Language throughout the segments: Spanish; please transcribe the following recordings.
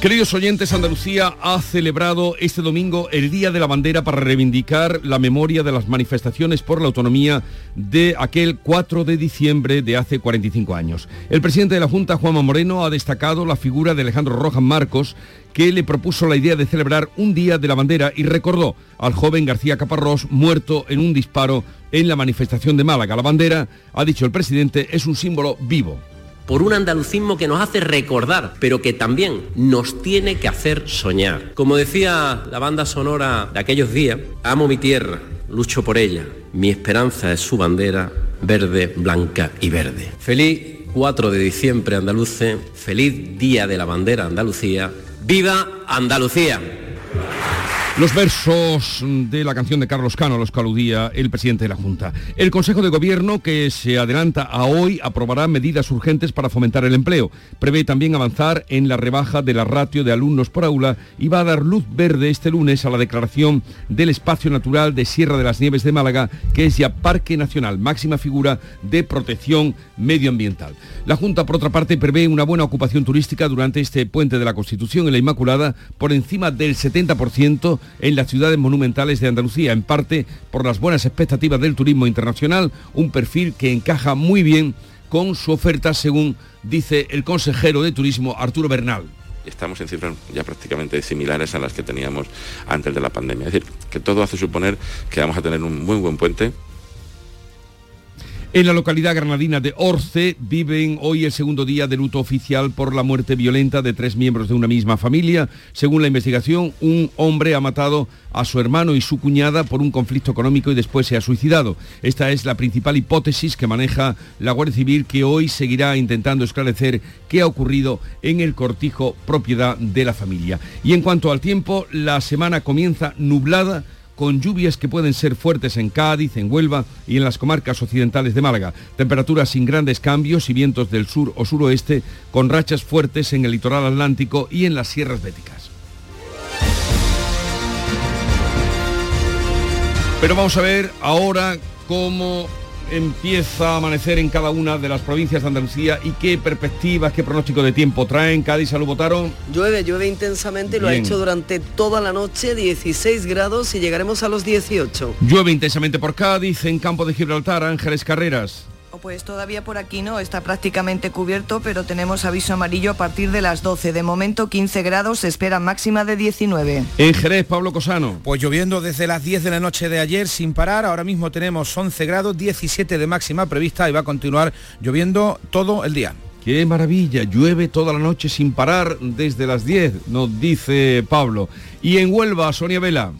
Queridos oyentes, Andalucía ha celebrado este domingo el Día de la Bandera para reivindicar la memoria de las manifestaciones por la autonomía de aquel 4 de diciembre de hace 45 años. El presidente de la Junta, Juanma Moreno, ha destacado la figura de Alejandro Rojas Marcos, que le propuso la idea de celebrar un Día de la Bandera y recordó al joven García Caparrós muerto en un disparo en la manifestación de Málaga. La bandera, ha dicho el presidente, es un símbolo vivo por un andalucismo que nos hace recordar, pero que también nos tiene que hacer soñar. Como decía la banda sonora de aquellos días, amo mi tierra, lucho por ella, mi esperanza es su bandera, verde, blanca y verde. Feliz 4 de diciembre andaluce, feliz Día de la Bandera Andalucía, ¡viva Andalucía! Los versos de la canción de Carlos Cano los caludía el presidente de la Junta. El Consejo de Gobierno, que se adelanta a hoy, aprobará medidas urgentes para fomentar el empleo. Prevé también avanzar en la rebaja de la ratio de alumnos por aula y va a dar luz verde este lunes a la declaración del espacio natural de Sierra de las Nieves de Málaga, que es ya Parque Nacional, máxima figura de protección medioambiental. La Junta, por otra parte, prevé una buena ocupación turística durante este puente de la Constitución en la Inmaculada por encima del 70% en las ciudades monumentales de Andalucía, en parte por las buenas expectativas del turismo internacional, un perfil que encaja muy bien con su oferta, según dice el consejero de Turismo Arturo Bernal estamos en cifras ya prácticamente similares a las que teníamos antes de la pandemia. Es decir, que todo hace suponer que vamos a tener un muy buen puente en la localidad granadina de Orce viven hoy el segundo día de luto oficial por la muerte violenta de tres miembros de una misma familia. Según la investigación, un hombre ha matado a su hermano y su cuñada por un conflicto económico y después se ha suicidado. Esta es la principal hipótesis que maneja la Guardia Civil que hoy seguirá intentando esclarecer qué ha ocurrido en el cortijo propiedad de la familia. Y en cuanto al tiempo, la semana comienza nublada con lluvias que pueden ser fuertes en Cádiz, en Huelva y en las comarcas occidentales de Málaga. Temperaturas sin grandes cambios y vientos del sur o suroeste con rachas fuertes en el litoral atlántico y en las sierras béticas. Pero vamos a ver ahora cómo empieza a amanecer en cada una de las provincias de Andalucía y qué perspectivas, qué pronóstico de tiempo traen. Cádiz, salud, votaron. Llueve, llueve intensamente, lo ha hecho durante toda la noche, 16 grados y llegaremos a los 18. Llueve intensamente por Cádiz, en campo de Gibraltar, Ángeles Carreras. Pues todavía por aquí no, está prácticamente cubierto, pero tenemos aviso amarillo a partir de las 12. De momento 15 grados, se espera máxima de 19. En Jerez, Pablo Cosano. Pues lloviendo desde las 10 de la noche de ayer sin parar, ahora mismo tenemos 11 grados, 17 de máxima prevista y va a continuar lloviendo todo el día. Qué maravilla, llueve toda la noche sin parar desde las 10, nos dice Pablo. Y en Huelva, Sonia Vela.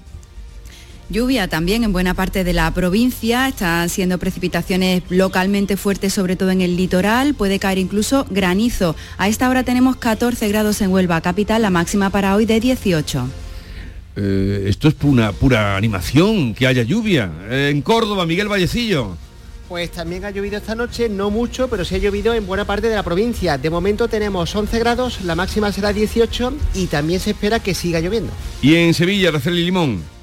Lluvia también en buena parte de la provincia, están siendo precipitaciones localmente fuertes, sobre todo en el litoral, puede caer incluso granizo. A esta hora tenemos 14 grados en Huelva capital, la máxima para hoy de 18. Eh, esto es una pura animación, que haya lluvia. en Córdoba, Miguel Vallecillo. Pues también ha llovido esta noche, no mucho, pero sí ha llovido en buena parte de la provincia. De momento tenemos 11 grados, la máxima será 18 y también se espera que siga lloviendo. Y en Sevilla, Araceli Limón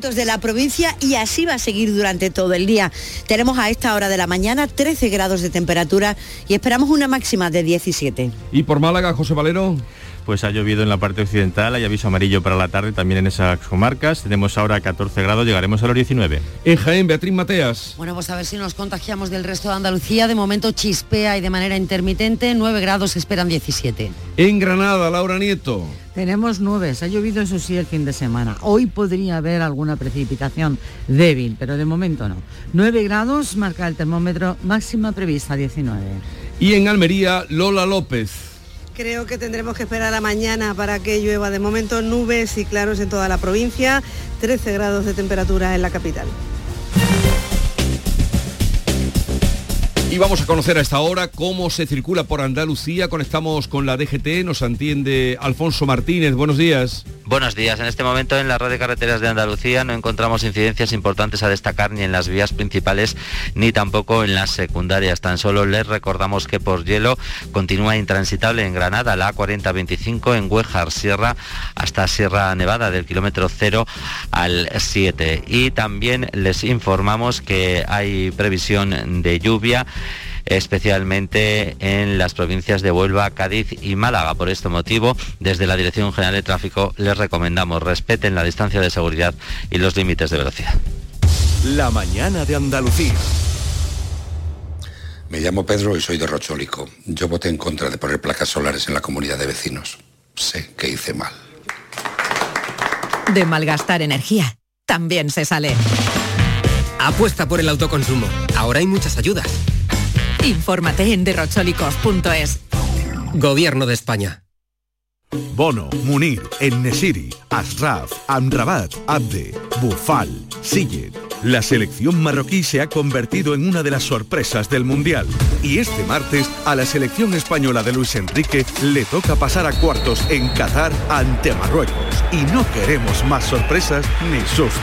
de la provincia y así va a seguir durante todo el día. Tenemos a esta hora de la mañana 13 grados de temperatura y esperamos una máxima de 17. ¿Y por Málaga, José Valero? Pues ha llovido en la parte occidental, hay aviso amarillo para la tarde también en esas comarcas. Tenemos ahora 14 grados, llegaremos a los 19. En Jaén, Beatriz Mateas. Bueno, pues a ver si nos contagiamos del resto de Andalucía. De momento chispea y de manera intermitente, 9 grados, esperan 17. En Granada, Laura Nieto. Tenemos 9, ha llovido eso sí el fin de semana. Hoy podría haber alguna precipitación débil, pero de momento no. 9 grados marca el termómetro, máxima prevista 19. Y en Almería, Lola López. Creo que tendremos que esperar a mañana para que llueva. De momento nubes y claros en toda la provincia, 13 grados de temperatura en la capital. Y vamos a conocer a esta hora cómo se circula por Andalucía. Conectamos con la DGT, nos atiende Alfonso Martínez. Buenos días. Buenos días. En este momento en la red de carreteras de Andalucía no encontramos incidencias importantes a destacar ni en las vías principales ni tampoco en las secundarias. Tan solo les recordamos que por hielo continúa intransitable en Granada la A4025 en Huejar Sierra hasta Sierra Nevada del kilómetro 0 al 7. Y también les informamos que hay previsión de lluvia especialmente en las provincias de Huelva, Cádiz y Málaga. Por este motivo, desde la Dirección General de Tráfico les recomendamos respeten la distancia de seguridad y los límites de velocidad. La mañana de Andalucía. Me llamo Pedro y soy de Rochólico. Yo voté en contra de poner placas solares en la comunidad de vecinos. Sé que hice mal. De malgastar energía, también se sale. Apuesta por el autoconsumo. Ahora hay muchas ayudas. Infórmate en derrocholicos.es. Gobierno de España. Bono, Munir, Ennesiri, Asraf, Amrabat, Abde, Bufal, Sille. La selección marroquí se ha convertido en una de las sorpresas del Mundial. Y este martes a la selección española de Luis Enrique le toca pasar a cuartos en Qatar ante Marruecos. Y no queremos más sorpresas ni sustos.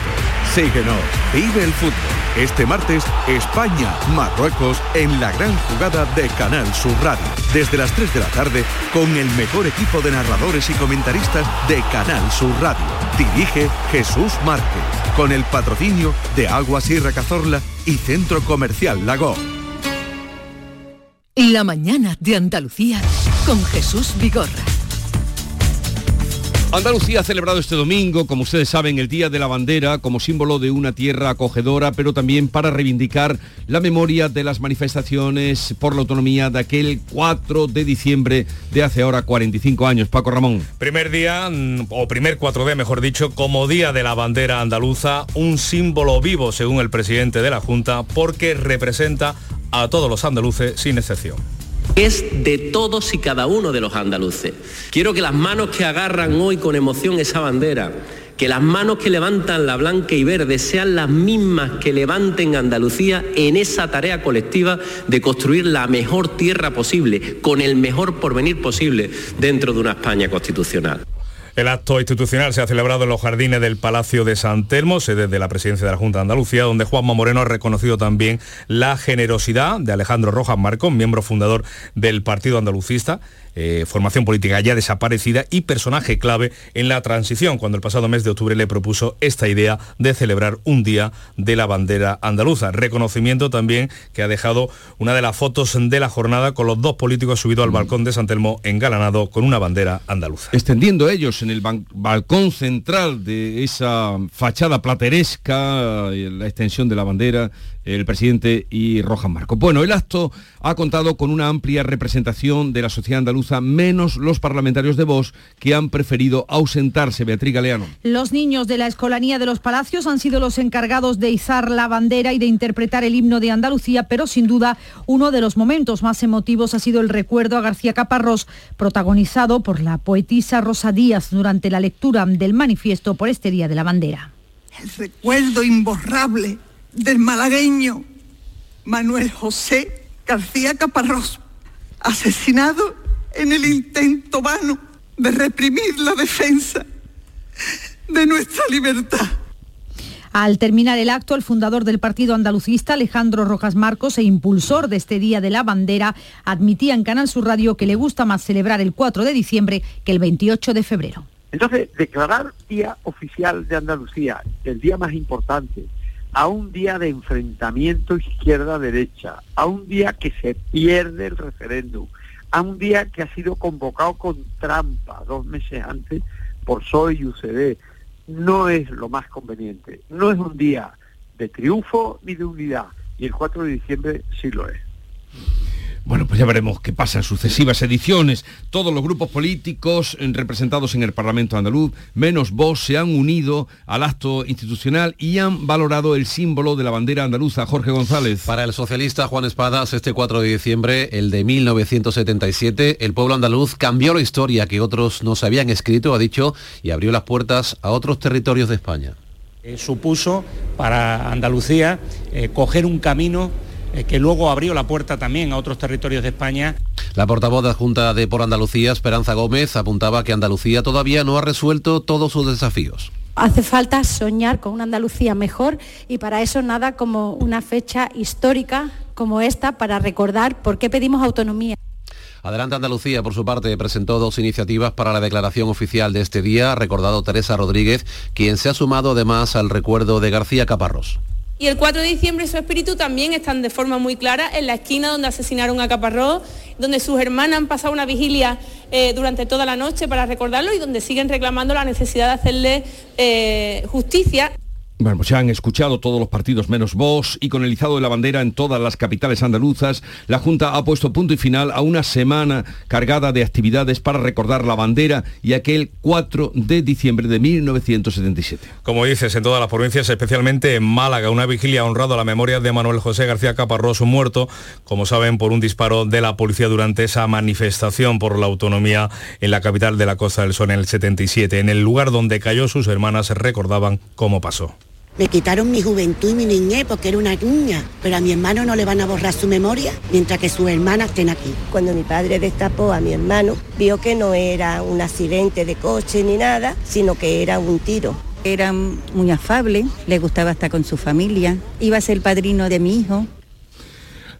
Síguenos, vive el fútbol. Este martes, España-Marruecos en la gran jugada de Canal Sur Radio. Desde las 3 de la tarde, con el mejor equipo de narradores y comentaristas de Canal Sur Radio. Dirige Jesús Márquez, con el patrocinio de Agua Sierra Cazorla y Centro Comercial Lago. La mañana de Andalucía con Jesús Vigorra. Andalucía ha celebrado este domingo, como ustedes saben, el Día de la Bandera como símbolo de una tierra acogedora, pero también para reivindicar la memoria de las manifestaciones por la autonomía de aquel 4 de diciembre de hace ahora 45 años. Paco Ramón. Primer día, mm, o primer 4D, mejor dicho, como Día de la Bandera Andaluza, un símbolo vivo, según el presidente de la Junta, porque representa a todos los andaluces sin excepción es de todos y cada uno de los andaluces. Quiero que las manos que agarran hoy con emoción esa bandera, que las manos que levantan la blanca y verde sean las mismas que levanten Andalucía en esa tarea colectiva de construir la mejor tierra posible, con el mejor porvenir posible dentro de una España constitucional. El acto institucional se ha celebrado en los jardines del Palacio de San Telmo, sede de la presidencia de la Junta de Andalucía, donde Juanma Moreno ha reconocido también la generosidad de Alejandro Rojas Marcón, miembro fundador del Partido Andalucista, eh, formación política ya desaparecida y personaje clave en la transición, cuando el pasado mes de octubre le propuso esta idea de celebrar un día de la bandera andaluza. Reconocimiento también que ha dejado una de las fotos de la jornada con los dos políticos subidos al balcón de San Telmo engalanado con una bandera andaluza. Extendiendo ellos en el balcón central de esa fachada plateresca, eh, la extensión de la bandera, el presidente y Rojas Marco. Bueno, el acto ha contado con una amplia representación de la sociedad andaluza, menos los parlamentarios de Vox que han preferido ausentarse. Beatriz Galeano. Los niños de la Escolanía de los Palacios han sido los encargados de izar la bandera y de interpretar el himno de Andalucía, pero sin duda uno de los momentos más emotivos ha sido el recuerdo a García Caparrós, protagonizado por la poetisa Rosa Díaz durante la lectura del manifiesto por este Día de la Bandera. El recuerdo imborrable del malagueño Manuel José García Caparrós, asesinado en el intento vano de reprimir la defensa de nuestra libertad. Al terminar el acto, el fundador del Partido Andalucista, Alejandro Rojas Marcos, e impulsor de este Día de la Bandera, admitía en Canal Sur Radio que le gusta más celebrar el 4 de diciembre que el 28 de febrero. Entonces, declarar Día Oficial de Andalucía, el día más importante, a un día de enfrentamiento izquierda-derecha, a un día que se pierde el referéndum, a un día que ha sido convocado con trampa dos meses antes por PSOE y UCD, no es lo más conveniente. No es un día de triunfo ni de unidad, y el 4 de diciembre sí lo es. Bueno, pues ya veremos qué pasa en sucesivas ediciones. Todos los grupos políticos eh, representados en el Parlamento andaluz, menos vos, se han unido al acto institucional y han valorado el símbolo de la bandera andaluza. Jorge González. Para el socialista Juan Espadas, este 4 de diciembre, el de 1977, el pueblo andaluz cambió la historia que otros no se habían escrito, ha dicho, y abrió las puertas a otros territorios de España. Eh, supuso para Andalucía eh, coger un camino eh, que luego abrió la puerta también a otros territorios de España. La portavoz de la Junta de Por Andalucía, Esperanza Gómez, apuntaba que Andalucía todavía no ha resuelto todos sus desafíos. Hace falta soñar con una Andalucía mejor y para eso nada como una fecha histórica como esta para recordar por qué pedimos autonomía. Adelante Andalucía, por su parte, presentó dos iniciativas para la declaración oficial de este día, ha recordado Teresa Rodríguez, quien se ha sumado además al recuerdo de García Caparrós. Y el 4 de diciembre su espíritu también están de forma muy clara en la esquina donde asesinaron a Caparrós, donde sus hermanas han pasado una vigilia eh, durante toda la noche para recordarlo y donde siguen reclamando la necesidad de hacerle eh, justicia. Bueno, pues se han escuchado todos los partidos menos vos y con el izado de la bandera en todas las capitales andaluzas, la Junta ha puesto punto y final a una semana cargada de actividades para recordar la bandera y aquel 4 de diciembre de 1977. Como dices, en todas las provincias, especialmente en Málaga, una vigilia ha honrado a la memoria de Manuel José García Caparrós, muerto, como saben, por un disparo de la policía durante esa manifestación por la autonomía en la capital de la Costa del Sol en el 77. En el lugar donde cayó, sus hermanas recordaban cómo pasó. Me quitaron mi juventud y mi niñez porque era una niña, pero a mi hermano no le van a borrar su memoria mientras que sus hermanas estén aquí. Cuando mi padre destapó a mi hermano, vio que no era un accidente de coche ni nada, sino que era un tiro. Era muy afable, le gustaba estar con su familia, iba a ser el padrino de mi hijo.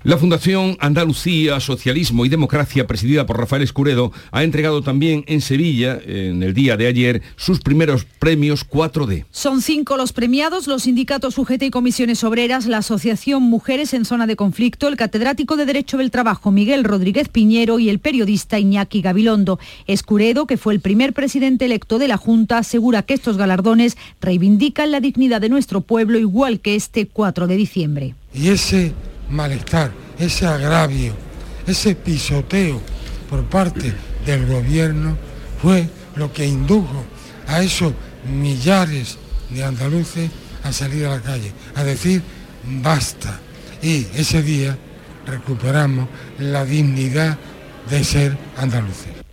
La Fundación Andalucía, Socialismo y Democracia, presidida por Rafael Escuredo, ha entregado también en Sevilla, en el día de ayer, sus primeros premios 4D. Son cinco los premiados, los sindicatos UGT y comisiones obreras, la Asociación Mujeres en Zona de Conflicto, el catedrático de Derecho del Trabajo Miguel Rodríguez Piñero y el periodista Iñaki Gabilondo. Escuredo, que fue el primer presidente electo de la Junta, asegura que estos galardones reivindican la dignidad de nuestro pueblo igual que este 4 de diciembre. Y ese malestar, ese agravio, ese pisoteo por parte del gobierno fue lo que indujo a esos millares de andaluces a salir a la calle, a decir basta. Y ese día recuperamos la dignidad de ser andaluces.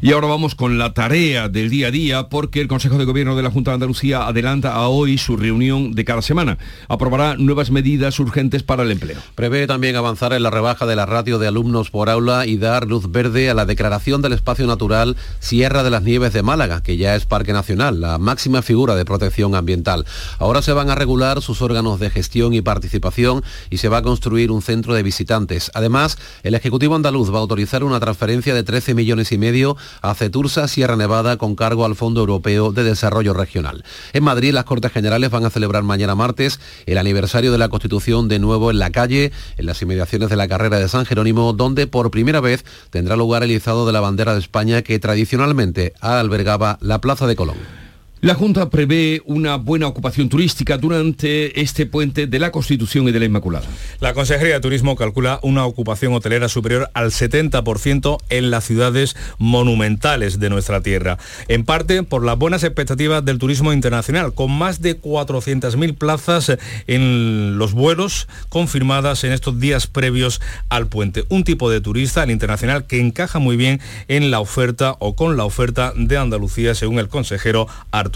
Y ahora vamos con la tarea del día a día porque el Consejo de Gobierno de la Junta de Andalucía adelanta a hoy su reunión de cada semana. Aprobará nuevas medidas urgentes para el empleo. Prevé también avanzar en la rebaja de la ratio de alumnos por aula y dar luz verde a la declaración del espacio natural Sierra de las Nieves de Málaga, que ya es Parque Nacional, la máxima figura de protección ambiental. Ahora se van a regular sus órganos de gestión y participación y se va a construir un centro de visitantes. Además, el Ejecutivo andaluz va a autorizar una transferencia de 13 millones y medio a Cetursa Sierra Nevada con cargo al Fondo Europeo de Desarrollo Regional. En Madrid, las Cortes Generales van a celebrar mañana martes el aniversario de la Constitución de nuevo en la calle, en las inmediaciones de la carrera de San Jerónimo, donde por primera vez tendrá lugar el izado de la bandera de España que tradicionalmente albergaba la Plaza de Colón. La Junta prevé una buena ocupación turística durante este puente de la Constitución y de la Inmaculada. La Consejería de Turismo calcula una ocupación hotelera superior al 70% en las ciudades monumentales de nuestra tierra, en parte por las buenas expectativas del turismo internacional, con más de 400.000 plazas en los vuelos confirmadas en estos días previos al puente. Un tipo de turista, el internacional, que encaja muy bien en la oferta o con la oferta de Andalucía, según el consejero Arturo.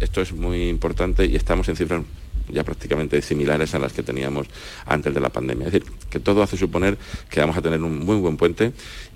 Esto es muy importante y estamos en cifras ya prácticamente similares a las que teníamos antes de la pandemia. Es decir, que todo hace suponer que vamos a tener un muy buen puente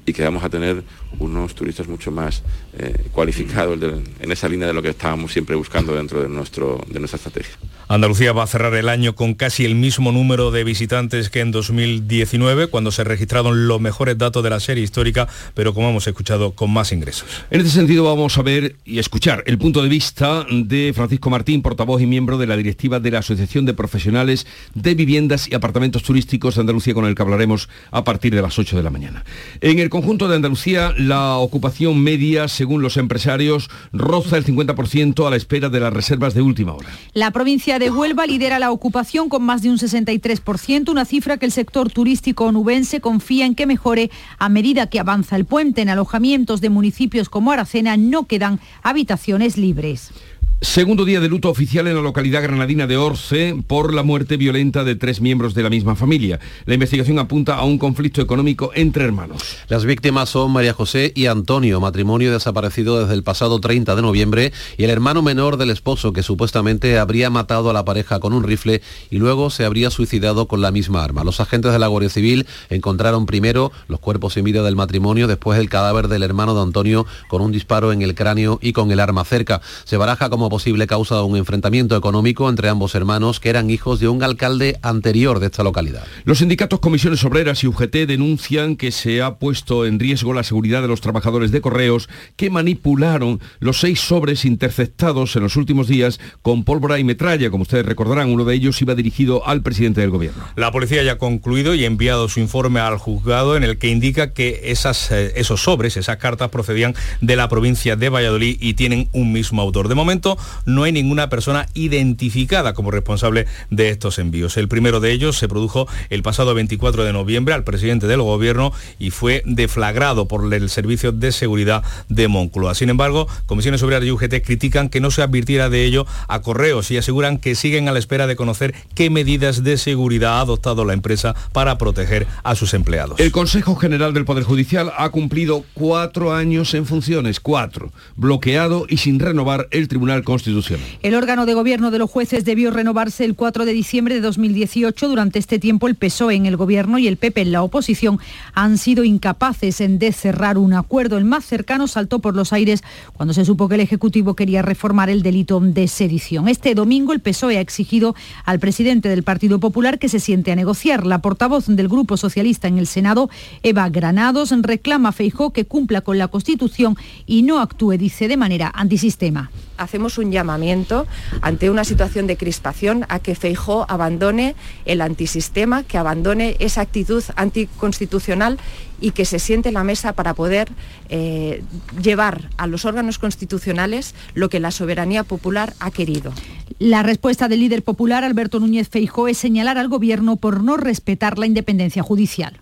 y que vamos a tener unos turistas mucho más eh, cualificados en esa línea de lo que estábamos siempre buscando dentro de, nuestro, de nuestra estrategia. Andalucía va a cerrar el año con casi el mismo número de visitantes que en 2019, cuando se registraron los mejores datos de la serie histórica, pero como hemos escuchado, con más ingresos. En este sentido vamos a ver y escuchar el punto de vista de Francisco Martín, portavoz y miembro de la directiva de la Asociación de Profesionales de Viviendas y Apartamentos Turísticos de Andalucía, con el que hablaremos a partir de las 8 de la mañana. En el conjunto de Andalucía, la ocupación media, según los empresarios, roza el 50% a la espera de las reservas de última hora. La provincia de Huelva lidera la ocupación con más de un 63%, una cifra que el sector turístico onubense confía en que mejore a medida que avanza el puente. En alojamientos de municipios como Aracena no quedan habitaciones libres. Segundo día de luto oficial en la localidad granadina de Orce por la muerte violenta de tres miembros de la misma familia. La investigación apunta a un conflicto económico entre hermanos. Las víctimas son María José y Antonio, matrimonio desaparecido desde el pasado 30 de noviembre, y el hermano menor del esposo que supuestamente habría matado a la pareja con un rifle y luego se habría suicidado con la misma arma. Los agentes de la Guardia Civil encontraron primero los cuerpos sin vida del matrimonio, después el cadáver del hermano de Antonio con un disparo en el cráneo y con el arma cerca. Se baraja como posible causa de un enfrentamiento económico entre ambos hermanos que eran hijos de un alcalde anterior de esta localidad. Los sindicatos Comisiones Obreras y UGT denuncian que se ha puesto en riesgo la seguridad de los trabajadores de correos que manipularon los seis sobres interceptados en los últimos días con pólvora y metralla. Como ustedes recordarán, uno de ellos iba dirigido al presidente del gobierno. La policía ya ha concluido y enviado su informe al juzgado en el que indica que esas, eh, esos sobres, esas cartas procedían de la provincia de Valladolid y tienen un mismo autor. De momento no hay ninguna persona identificada como responsable de estos envíos. El primero de ellos se produjo el pasado 24 de noviembre al presidente del gobierno y fue deflagrado por el Servicio de Seguridad de Moncloa. Sin embargo, Comisiones Obreras y UGT critican que no se advirtiera de ello a correos y aseguran que siguen a la espera de conocer qué medidas de seguridad ha adoptado la empresa para proteger a sus empleados. El Consejo General del Poder Judicial ha cumplido cuatro años en funciones, cuatro, bloqueado y sin renovar el Tribunal Constitucional. El órgano de gobierno de los jueces debió renovarse el 4 de diciembre de 2018. Durante este tiempo el PSOE en el gobierno y el PP en la oposición han sido incapaces en de cerrar un acuerdo. El más cercano saltó por los aires cuando se supo que el Ejecutivo quería reformar el delito de sedición. Este domingo el PSOE ha exigido al presidente del Partido Popular que se siente a negociar. La portavoz del Grupo Socialista en el Senado, Eva Granados, reclama a Feijó que cumpla con la Constitución y no actúe, dice, de manera antisistema hacemos un llamamiento ante una situación de crispación a que Feijó abandone el antisistema, que abandone esa actitud anticonstitucional y que se siente en la mesa para poder eh, llevar a los órganos constitucionales lo que la soberanía popular ha querido. La respuesta del líder popular, Alberto Núñez Feijó, es señalar al gobierno por no respetar la independencia judicial.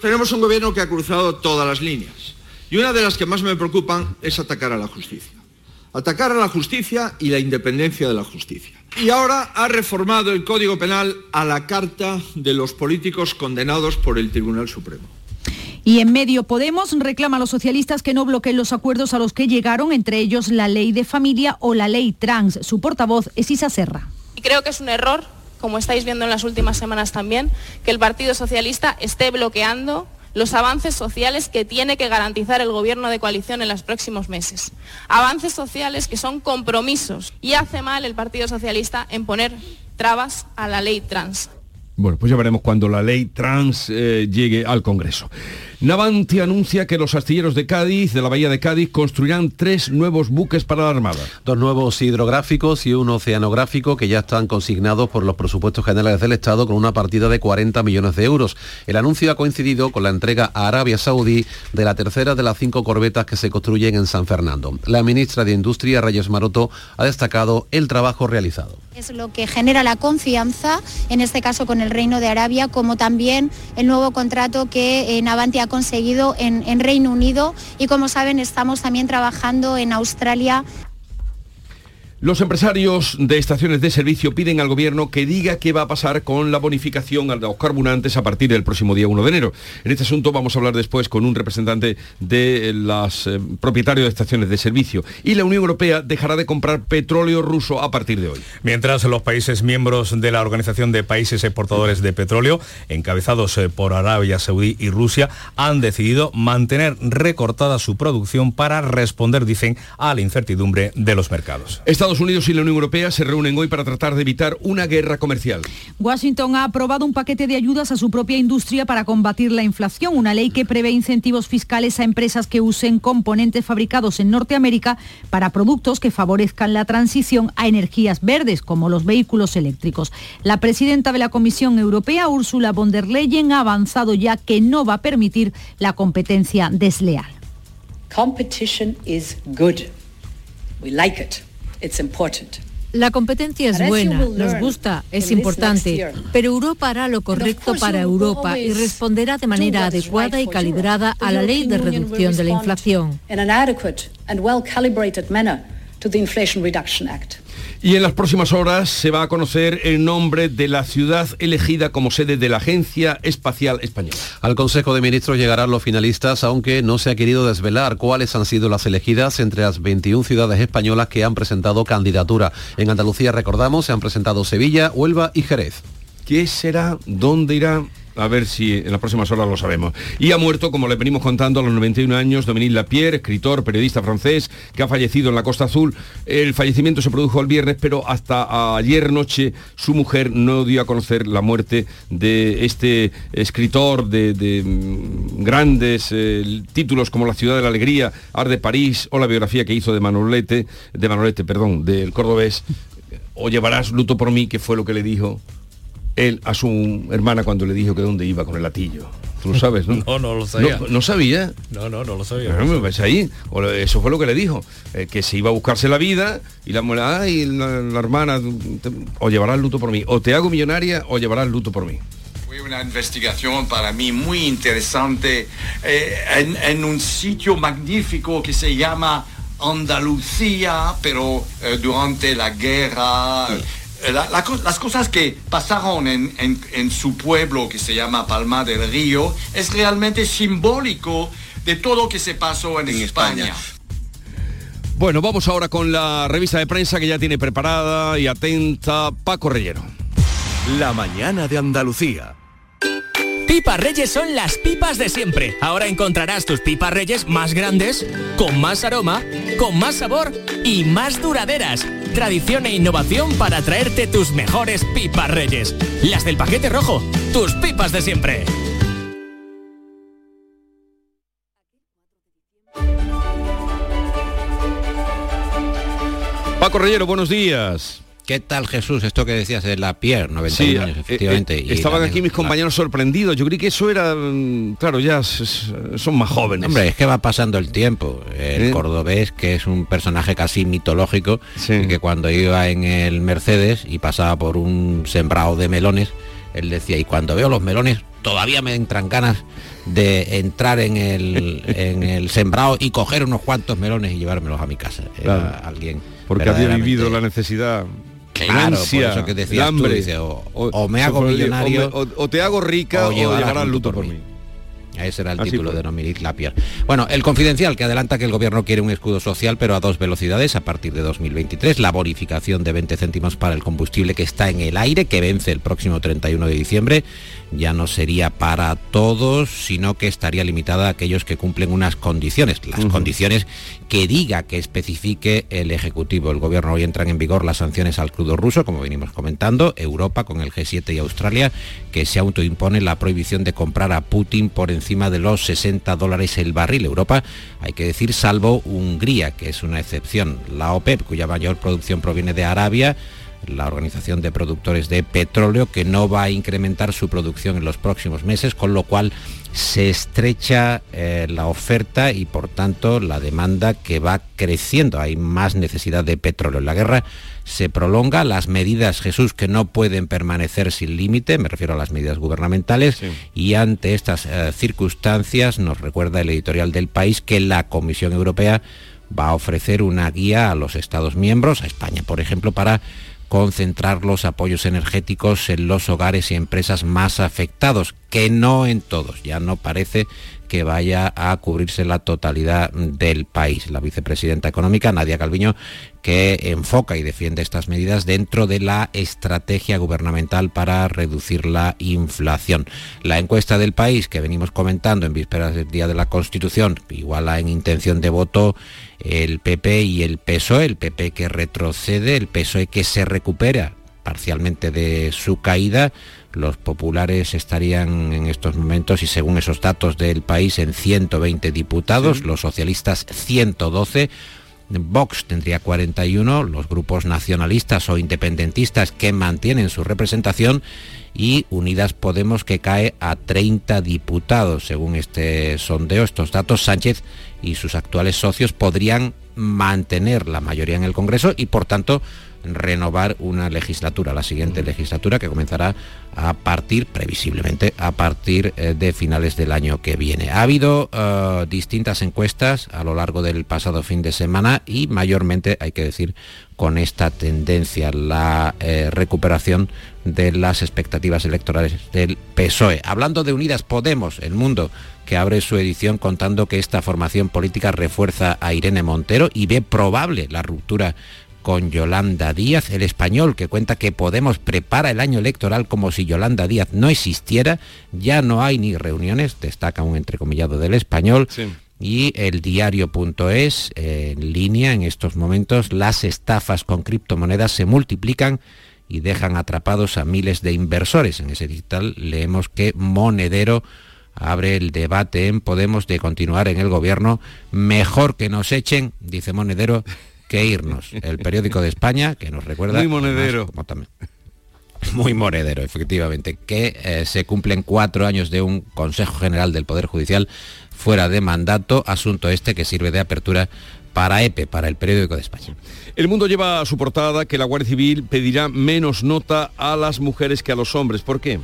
Tenemos un gobierno que ha cruzado todas las líneas y una de las que más me preocupan es atacar a la justicia atacar a la justicia y la independencia de la justicia. Y ahora ha reformado el Código Penal a la carta de los políticos condenados por el Tribunal Supremo. Y en medio Podemos reclama a los socialistas que no bloqueen los acuerdos a los que llegaron, entre ellos la ley de familia o la ley trans. Su portavoz es Isa Serra. Y creo que es un error, como estáis viendo en las últimas semanas también, que el Partido Socialista esté bloqueando los avances sociales que tiene que garantizar el gobierno de coalición en los próximos meses. Avances sociales que son compromisos y hace mal el Partido Socialista en poner trabas a la ley trans. Bueno, pues ya veremos cuando la ley trans eh, llegue al Congreso. Navanti anuncia que los astilleros de Cádiz, de la Bahía de Cádiz, construirán tres nuevos buques para la Armada. Dos nuevos hidrográficos y un oceanográfico que ya están consignados por los presupuestos generales del Estado con una partida de 40 millones de euros. El anuncio ha coincidido con la entrega a Arabia Saudí de la tercera de las cinco corbetas que se construyen en San Fernando. La ministra de Industria, Reyes Maroto, ha destacado el trabajo realizado. Es lo que genera la confianza, en este caso con el Reino de Arabia, como también el nuevo contrato que Navanti ha conseguido en, Reino Unido y como saben estamos también trabajando en Australia los empresarios de estaciones de servicio piden al gobierno que diga qué va a pasar con la bonificación a los carburantes a partir del próximo día 1 de enero. En este asunto vamos a hablar después con un representante de los eh, propietarios de estaciones de servicio. Y la Unión Europea dejará de comprar petróleo ruso a partir de hoy. Mientras los países miembros de la Organización de Países Exportadores de Petróleo, encabezados eh, por Arabia Saudí y Rusia, han decidido mantener recortada su producción para responder, dicen, a la incertidumbre de los mercados. Estados Unidos y la Unión Europea se reúnen hoy para tratar de evitar una guerra comercial. Washington ha aprobado un paquete de ayudas a su propia industria para combatir la inflación, una ley que prevé incentivos fiscales a empresas que usen componentes fabricados en Norteamérica para productos que favorezcan la transición a energías verdes, como los vehículos eléctricos. La presidenta de la Comisión Europea, Ursula von der Leyen, ha avanzado ya que no va a permitir la competencia desleal. Competition is good. We like it. La competencia es buena, nos gusta, es importante, pero Europa hará lo correcto para Europa y responderá de manera adecuada y calibrada a la ley de reducción de la inflación. Y en las próximas horas se va a conocer el nombre de la ciudad elegida como sede de la Agencia Espacial Española. Al Consejo de Ministros llegarán los finalistas, aunque no se ha querido desvelar cuáles han sido las elegidas entre las 21 ciudades españolas que han presentado candidatura. En Andalucía, recordamos, se han presentado Sevilla, Huelva y Jerez. ¿Qué será? ¿Dónde irá? A ver si en las próximas horas lo sabemos. Y ha muerto, como le venimos contando, a los 91 años, Dominique Lapierre, escritor, periodista francés, que ha fallecido en la Costa Azul. El fallecimiento se produjo el viernes, pero hasta ayer noche su mujer no dio a conocer la muerte de este escritor de, mm, grandes eh, títulos como La ciudad de la alegría, Ar de París o la biografía que hizo de Manolete, de Manolete, perdón, del cordobés. O llevarás luto por mí, que fue lo que le dijo él a su hermana cuando le dijo que dónde iba con el latillo. Tú lo sabes, ¿no? no, no lo sabía. No, sabía. No, no, no lo sabía. ahí. eso fue lo que le dijo. Eh, que se iba a buscarse la vida y la, y la, hermana, o llevará el luto por mí. O te hago millonaria o llevarás el luto por mí. Fue una investigación para mí muy interesante eh, en, un sitio magnífico que se llama Andalucía, pero eh, durante la guerra. Eh, las cosas que pasaron en, su pueblo que se llama Palma del Río es realmente simbólico de todo lo que se pasó en, España. Bueno, vamos ahora con la revista de prensa que ya tiene preparada y atenta Paco Reyero. La mañana de Andalucía. Pipas Reyes son las pipas de siempre. Ahora encontrarás tus pipas Reyes más grandes, con más aroma, con más sabor y más duraderas tradición e innovación para traerte tus mejores pipas reyes. Las del paquete rojo, tus pipas de siempre. Paco Reyero, buenos días. ¿Qué tal Jesús? Esto que decías de la Pierre, 91 años, eh, efectivamente. Eh, estaban aquí mis compañeros sorprendidos. Yo creí que eso era, mm, claro, ya son más jóvenes. Hombre, es que va pasando el tiempo. El cordobés, que es un personaje casi mitológico, que cuando iba en el Mercedes y pasaba por un sembrado de melones, él decía, y cuando veo los melones, todavía me entran ganas de entrar en el, en el sembrado y coger unos cuantos melones y llevármelos a mi casa. Era alguien porque había vivido la necesidad Claro, por eso que decías hambre, o, me hago millonario o, te hago rica o, llevarás luto por, mí. Ese era el título de Dominique Lapierre. Bueno, el confidencial que adelanta que el gobierno quiere un escudo social, pero a dos velocidades a partir de 2023. La bonificación de 20 céntimos para el combustible que está en el aire, que vence el próximo 31 de diciembre ya no sería para todos, sino que estaría limitada a aquellos que cumplen unas condiciones, las condiciones que diga, que especifique el Ejecutivo. El Gobierno hoy entran en vigor las sanciones al crudo ruso, como venimos comentando, Europa con el G7 y Australia, que se autoimpone la prohibición de comprar a Putin por encima de los 60 dólares el barril. Europa, hay que decir, salvo Hungría, que es una excepción. La OPEP, cuya mayor producción proviene de Arabia, la Organización de Productores de Petróleo, que no va a incrementar su producción en los próximos meses, con lo cual se estrecha eh, la oferta y por tanto la demanda que va creciendo. Hay más necesidad de petróleo. La guerra se prolonga, las medidas, Jesús, que no pueden permanecer sin límite, me refiero a las medidas gubernamentales, y ante estas eh, circunstancias nos recuerda el editorial del país que la Comisión Europea va a ofrecer una guía a los Estados miembros, a España por ejemplo, para concentrar los apoyos energéticos en los hogares y empresas más afectados, que no en todos, ya no parece que vaya a cubrirse la totalidad del país. La vicepresidenta económica, Nadia Calviño, que enfoca y defiende estas medidas dentro de la estrategia gubernamental para reducir la inflación. La encuesta del país que venimos comentando en vísperas del Día de la Constitución iguala en intención de voto el PP y el PSOE, el PP que retrocede, el PSOE que se recupera parcialmente de su caída, los populares estarían en estos momentos, y según esos datos del país, en 120 diputados, los socialistas 112. Vox tendría 41, los grupos nacionalistas o independentistas que mantienen su representación y Unidas Podemos que cae a 30 diputados. Según este sondeo, estos datos, Sánchez y sus actuales socios podrían mantener la mayoría en el Congreso y por tanto renovar una legislatura, la siguiente legislatura que comenzará a partir, previsiblemente, a partir eh, de finales del año que viene. Ha habido eh, distintas encuestas a lo largo del pasado fin de semana y mayormente, hay que decir, con esta tendencia, la eh, recuperación de las expectativas electorales del PSOE. Hablando de Unidas Podemos, el mundo que abre su edición contando que esta formación política refuerza a Irene Montero y ve probable la ruptura con Yolanda Díaz, el español que cuenta que Podemos prepara el año electoral como si Yolanda Díaz no existiera, ya no hay ni reuniones, destaca un entrecomillado del español. Y el diario.es, en línea en estos momentos, las estafas con criptomonedas se multiplican y dejan atrapados a miles de inversores. En ese digital leemos que Monedero abre el debate en Podemos de continuar en el gobierno. Mejor que nos echen, dice Monedero, que irnos. El periódico de España, que nos recuerda... Muy monedero. también, muy monedero, efectivamente, que eh, se cumplen cuatro años de un Consejo General del Poder Judicial fuera de mandato, asunto este que sirve de apertura para EPE, para el periódico de España. El mundo lleva a su portada que la Guardia Civil pedirá menos nota a las mujeres que a los hombres. ¿Por qué?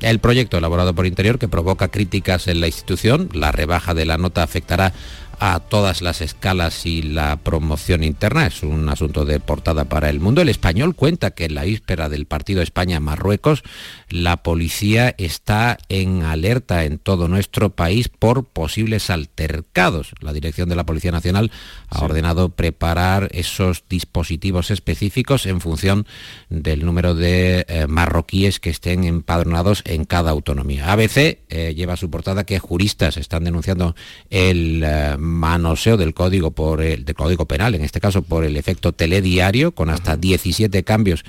El proyecto elaborado por Interior que provoca críticas en la institución, la rebaja de la nota afectará a todas las escalas y la promoción interna. Es un asunto de portada para el mundo. El español cuenta que en la víspera del partido España-Marruecos, la policía está en alerta en todo nuestro país por posibles altercados. La dirección de la Policía Nacional ha ordenado preparar esos dispositivos específicos en función del número de eh, marroquíes que estén empadronados en cada autonomía. ABC eh, lleva su portada que juristas están denunciando el eh, manoseo del código por el código penal, en este caso por el efecto telediario, con hasta 17 cambios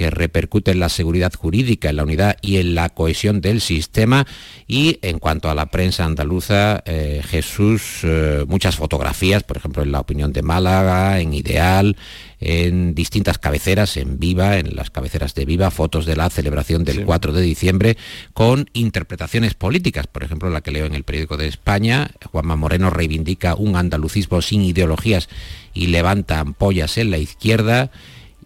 que repercuten en la seguridad jurídica, en la unidad y en la cohesión del sistema. Y en cuanto a la prensa andaluza, eh, Jesús, eh, muchas fotografías, por ejemplo, en la opinión de Málaga, en Ideal, en distintas cabeceras, en Viva, en las cabeceras de Viva, fotos de la celebración del 4 de diciembre, con interpretaciones políticas. Por ejemplo, la que leo en el periódico de España, Juanma Moreno reivindica un andalucismo sin ideologías y levanta ampollas en la izquierda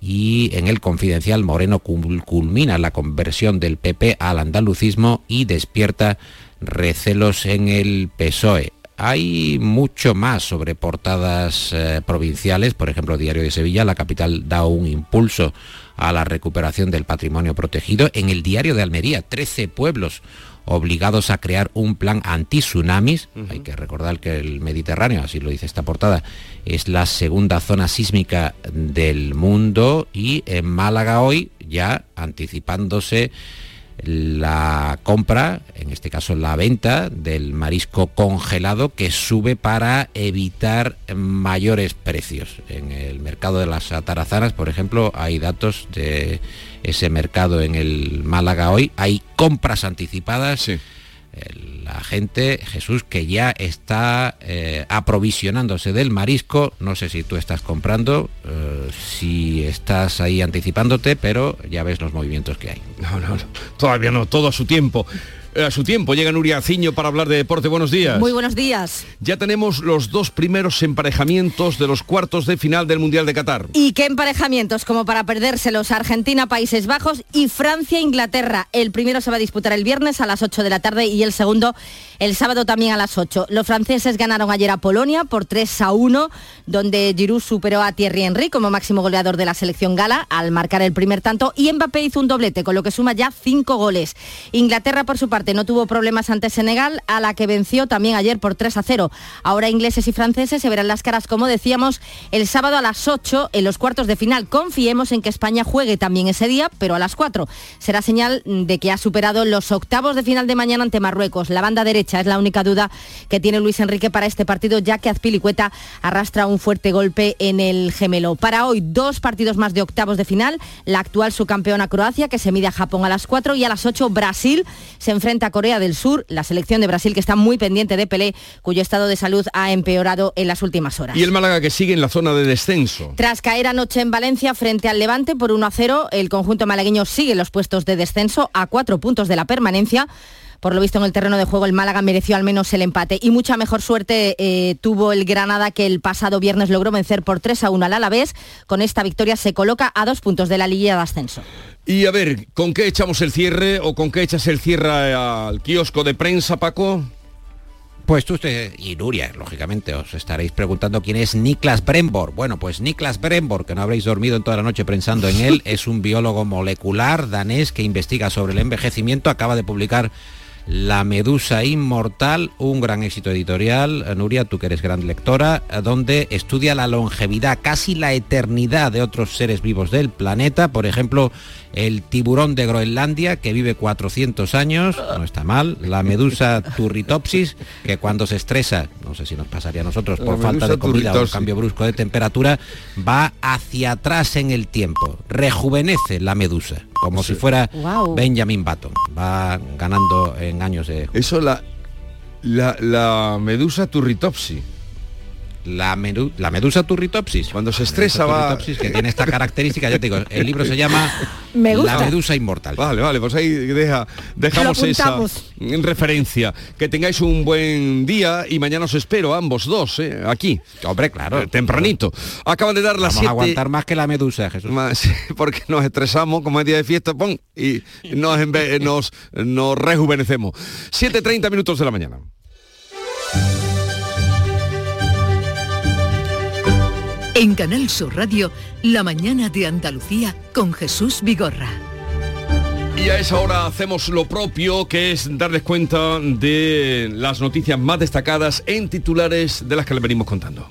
y en el confidencial Moreno culmina la conversión del PP al andalucismo y despierta recelos en el PSOE. Hay mucho más sobre portadas eh, provinciales, por ejemplo, Diario de Sevilla, la capital da un impulso a la recuperación del patrimonio protegido. En el Diario de Almería, 13 pueblos obligados a crear un plan anti-tsunamis. Hay que recordar que el Mediterráneo, así lo dice esta portada, es la segunda zona sísmica del mundo y en Málaga hoy ya anticipándose la compra, en este caso la venta del marisco congelado que sube para evitar mayores precios. En el mercado de las atarazanas, por ejemplo, hay datos de ese mercado en el Málaga hoy. Hay compras anticipadas. La gente, Jesús, que ya está eh, aprovisionándose del marisco. No sé si tú estás comprando, eh, si estás ahí anticipándote, pero ya ves los movimientos que hay. No, no, no. Todavía no, todo su tiempo a su tiempo. Llega Nuria Ciño para hablar de deporte. Buenos días. Muy buenos días. Ya tenemos los dos primeros emparejamientos de los cuartos de final del Mundial de Qatar. ¿Y qué emparejamientos? Como para perdérselos. Argentina, Países Bajos y Francia, Inglaterra. El primero se va a disputar el viernes a las 8 de la tarde y el segundo el sábado también a las 8. Los franceses ganaron ayer a Polonia por 3 a 1, donde Giroud superó a Thierry Henry como máximo goleador de la selección gala al marcar el primer tanto y Mbappé hizo un doblete, con lo que suma ya 5 goles. Inglaterra, por su parte, no tuvo problemas ante Senegal, a la que venció también ayer por 3 a 0. Ahora ingleses y franceses se verán las caras, como decíamos, el sábado a las 8 en los cuartos de final. Confiemos en que España juegue también ese día, pero a las 4. Será señal de que ha superado los octavos de final de mañana ante Marruecos. La banda derecha es la única duda que tiene Luis Enrique para este partido, ya que Azpilicueta arrastra un fuerte golpe en el gemelo. Para hoy, dos partidos más de octavos de final. La actual subcampeona Croacia, que se mide a Japón a las 4 y a las 8 Brasil se enfrenta a Corea del Sur, la selección de Brasil que está muy pendiente de Pelé, cuyo estado de salud ha empeorado en las últimas horas. Y el Málaga que sigue en la zona de descenso. Tras caer anoche en Valencia frente al Levante por 1 a 0, el conjunto malagueño sigue en los puestos de descenso a cuatro puntos de la permanencia Por lo visto en el terreno de juego el Málaga mereció al menos el empate y mucha mejor suerte eh, tuvo el Granada que el pasado viernes logró vencer por 3 a 1 al Alavés. Con esta victoria se coloca a dos puntos de la liguilla de ascenso. Y a ver, ¿con qué echamos el cierre o con qué echas el cierre al kiosco de prensa, Paco? Pues tú usted y Nuria, lógicamente, os estaréis preguntando quién es Niklas Brembor. Bueno, pues Niklas Brembor, que no habréis dormido en toda la noche pensando en él, es un biólogo molecular danés que investiga sobre el envejecimiento, acaba de publicar la Medusa Inmortal, un gran éxito editorial, Nuria, tú que eres gran lectora, donde estudia la longevidad, casi la eternidad de otros seres vivos del planeta, por ejemplo, el tiburón de Groenlandia, que vive 400 años, no está mal, la medusa turritopsis, que cuando se estresa, no sé si nos pasaría a nosotros por falta de comida o cambio brusco de temperatura, va hacia atrás en el tiempo, rejuvenece la medusa, como si fuera Benjamin Button, va ganando en años de... Eso la, la, la medusa turritopsis la, la medusa turritopsis. Cuando se estresa va... que tiene esta característica, ya te digo, el libro se llama La medusa inmortal. Vale, vale, pues ahí deja, dejamos esa referencia. Que tengáis un buen día y mañana os espero ambos dos, ¿eh? aquí. Hombre, claro. Eh, tempranito. Acaban de dar las Vamos a aguantar más que la medusa, Jesús. porque nos estresamos, como es día de fiesta, pon, y nos, nos, nos rejuvenecemos. 7.30 minutos de la mañana. En Canal Sur Radio, La mañana de Andalucía con Jesús Vigorra. Y a esa hora hacemos lo propio, que es darles cuenta de las noticias más destacadas en titulares de las que les venimos contando.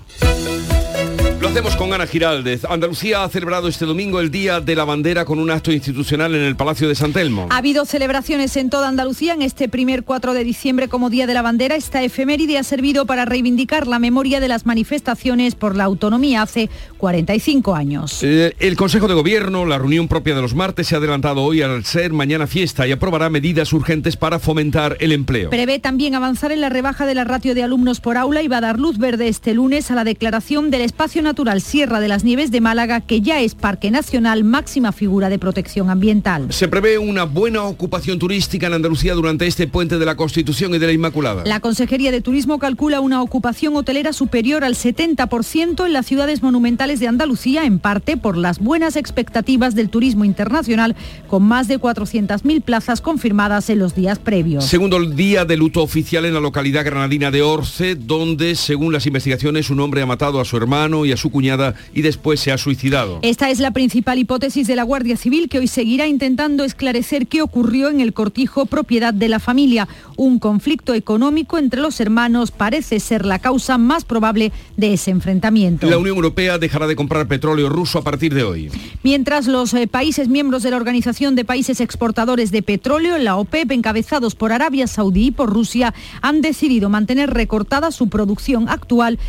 Lo hacemos con Ana Giraldez. Andalucía ha celebrado este domingo el Día de la Bandera con un acto institucional en el Palacio de San Telmo. Ha habido celebraciones en toda Andalucía en este primer 4 de diciembre como Día de la Bandera. Esta efeméride ha servido para reivindicar la memoria de las manifestaciones por la autonomía hace 45 años. Eh, el Consejo de Gobierno, la reunión propia de los martes, se ha adelantado hoy al ser mañana fiesta y aprobará medidas urgentes para fomentar el empleo. Prevé también avanzar en la rebaja de la ratio de alumnos por aula y va a dar luz verde este lunes a la declaración del espacio nacional Natural Sierra de las Nieves de Málaga, que ya es Parque Nacional, máxima figura de protección ambiental. Se prevé una buena ocupación turística en Andalucía durante este puente de la Constitución y de la Inmaculada. La Consejería de Turismo calcula una ocupación hotelera superior al 70% en las ciudades monumentales de Andalucía, en parte por las buenas expectativas del turismo internacional, con más de 400.000 plazas confirmadas en los días previos. Segundo el día de luto oficial en la localidad granadina de Orce, donde, según las investigaciones, un hombre ha matado a su hermano y a su cuñada y después se ha suicidado. Esta es la principal hipótesis de la Guardia Civil que hoy seguirá intentando esclarecer qué ocurrió en el cortijo propiedad de la familia. Un conflicto económico entre los hermanos parece ser la causa más probable de ese enfrentamiento. La Unión Europea dejará de comprar petróleo ruso a partir de hoy. Mientras los eh, países miembros de la Organización de Países Exportadores de Petróleo, la OPEP, encabezados por Arabia Saudí y por Rusia, han decidido mantener recortada su producción actual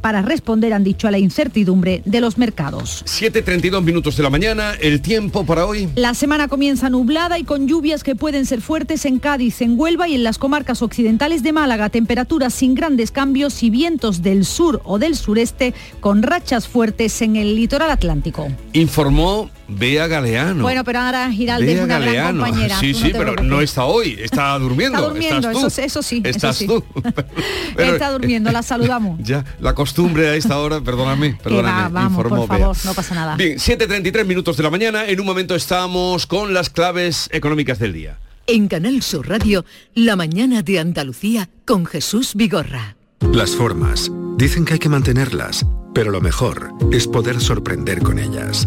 para responder, han dicho, a la incertidumbre de los mercados. 7.32 minutos de la mañana, el tiempo para hoy. La semana comienza nublada y con lluvias que pueden ser fuertes en Cádiz, en Huelva y en las comarcas occidentales de Málaga. Temperaturas sin grandes cambios y vientos del sur o del sureste con rachas fuertes en el litoral atlántico. Informó Bea Galeano. Bueno, pero ahora Giralde es una gran compañera. Sí, sí, pero no está hoy, está durmiendo. Está durmiendo, Eso, eso, sí. Estás tú. está durmiendo, la saludamos. Ya, la costumbre a esta hora, perdóname, perdóname. vamos, por favor, no pasa nada. Bien, 7.33 minutos de la mañana, en un momento estamos con las claves económicas del día. En Canal Sur Radio, la mañana de Andalucía con Jesús Vigorra. Las formas. Dicen que hay que mantenerlas, pero lo mejor es poder sorprender con ellas.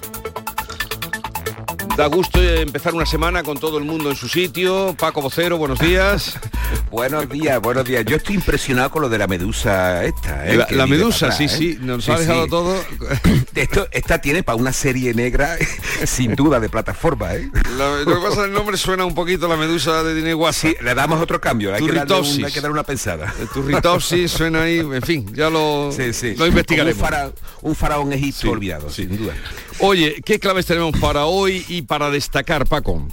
Da gusto empezar una semana con todo el mundo en su sitio. Paco Vocero, buenos días. buenos días, buenos días. Yo estoy impresionado con lo de la medusa esta. ¿eh? La, medusa, sí, sí, ¿eh? nos ha dejado todo. Esto, esta tiene para una serie negra, sin duda, de plataforma. ¿eh? lo que pasa el nombre suena un poquito la medusa de Dinegua. Sí, le damos otro cambio. Hay que, darle una, hay que dar una pensada. El turritopsis suena ahí, en fin, ya lo, lo investigaremos. Un faraón, un faraón egipcio olvidado, sin duda. Oye, ¿qué claves tenemos para hoy y para destacar, Paco?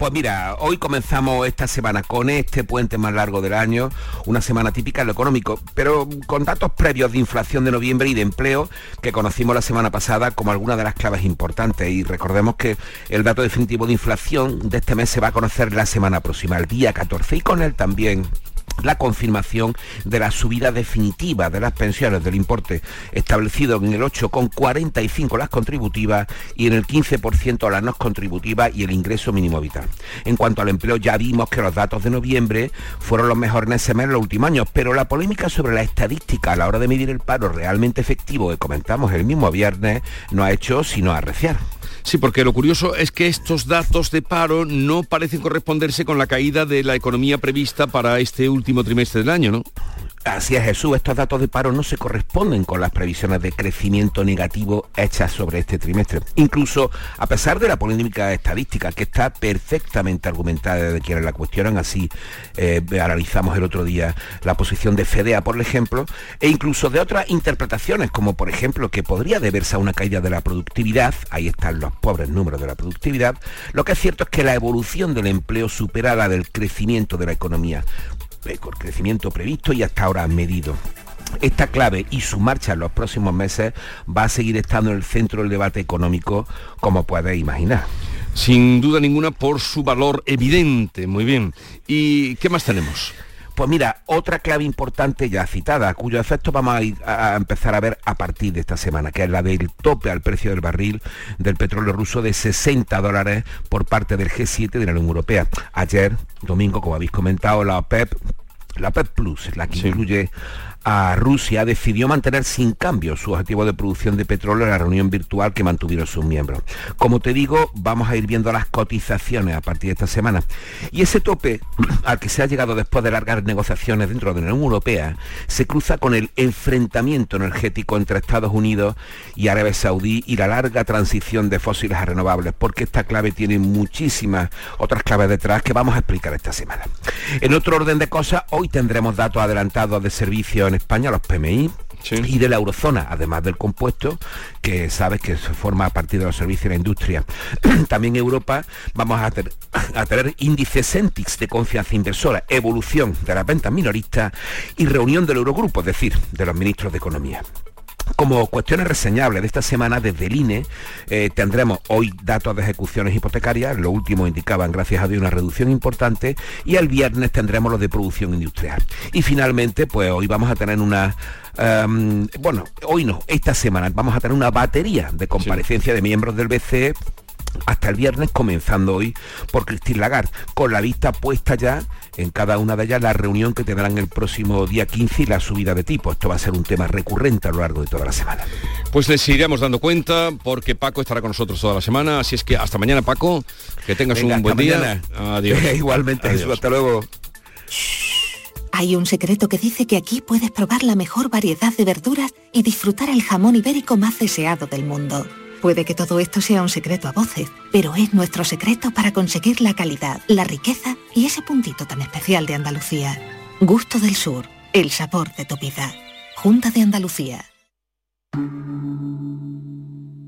Pues mira, hoy comenzamos esta semana con este puente más largo del año, una semana típica en lo económico, pero con datos previos de inflación de noviembre y de empleo que conocimos la semana pasada como algunas de las claves importantes. Y recordemos que el dato definitivo de inflación de este mes se va a conocer la semana próxima, el día 14, y con él también la confirmación de la subida definitiva de las pensiones del importe establecido en el 8,45 las contributivas y en el 15% las no contributivas y el ingreso mínimo vital. En cuanto al empleo ya vimos que los datos de noviembre fueron los mejores en ese mes en los últimos años, pero la polémica sobre la estadística a la hora de medir el paro realmente efectivo que comentamos el mismo viernes no ha hecho sino arreciar. Sí, porque lo curioso es que estos datos de paro no parecen corresponderse con la caída de la economía prevista para este último trimestre del año, ¿no? Es Jesús, estos datos de paro no se corresponden con las previsiones de crecimiento negativo hechas sobre este trimestre. Incluso a pesar de la polémica estadística que está perfectamente argumentada de quienes la cuestionan, así eh, analizamos el otro día la posición de FEDEA, por ejemplo, e incluso de otras interpretaciones, como por ejemplo que podría deberse a una caída de la productividad, ahí están los pobres números de la productividad, lo que es cierto es que la evolución del empleo supera la del crecimiento de la economía con crecimiento previsto y hasta ahora medido. Esta clave y su marcha en los próximos meses va a seguir estando en el centro del debate económico, como podéis imaginar. Sin duda ninguna por su valor evidente. Muy bien. ¿Y qué más tenemos? Pues mira, otra clave importante ya citada, cuyo efecto vamos a, a, empezar a ver a partir de esta semana, que es la del tope al precio del barril del petróleo ruso de 60 dólares por parte del G7 de la Unión Europea. Ayer, domingo, como habéis comentado, la OPEP, la OPEP Plus, la que sí. incluye a Rusia decidió mantener sin cambio su objetivo de producción de petróleo en la reunión virtual que mantuvieron sus miembros. Como te digo, vamos a ir viendo las cotizaciones a partir de esta semana. Y ese tope al que se ha llegado después de largas negociaciones dentro de la Unión Europea se cruza con el enfrentamiento energético entre Estados Unidos y Arabia Saudí y la larga transición de fósiles a renovables, porque esta clave tiene muchísimas otras claves detrás que vamos a explicar esta semana. En otro orden de cosas, hoy tendremos datos adelantados de servicios en España, los PMI, Sí. y de la eurozona, además del compuesto, que sabes que se forma a partir de los servicios de la industria. También Europa vamos a, ter, a tener índices Centix de confianza inversora, evolución de las ventas minoristas y reunión del Eurogrupo, es decir, de los ministros de Economía. Como cuestiones reseñables de esta semana, desde el INE eh, tendremos hoy datos de ejecuciones hipotecarias, lo último indicaban, gracias a Dios, una reducción importante, y el viernes tendremos los de producción industrial. Y finalmente, pues hoy vamos a tener una Um, bueno, hoy no, esta semana vamos a tener una batería de comparecencia sí. de miembros del BCE hasta el viernes, comenzando hoy por Christine Lagarde, con la vista puesta ya en cada una de ellas la reunión que tendrán el próximo día 15 y la subida de tipo. Esto va a ser un tema recurrente a lo largo de toda la semana. Pues les iremos dando cuenta porque Paco estará con nosotros toda la semana, así es que hasta mañana Paco, que tengas Venga, un buen día. Adiós. Igualmente, Adiós. Jesús, hasta luego. Hay un secreto que dice que aquí puedes probar la mejor variedad de verduras y disfrutar el jamón ibérico más deseado del mundo. Puede que todo esto sea un secreto a voces, pero es nuestro secreto para conseguir la calidad, la riqueza y ese puntito tan especial de Andalucía. Gusto del Sur, el sabor de tu vida. Junta de Andalucía.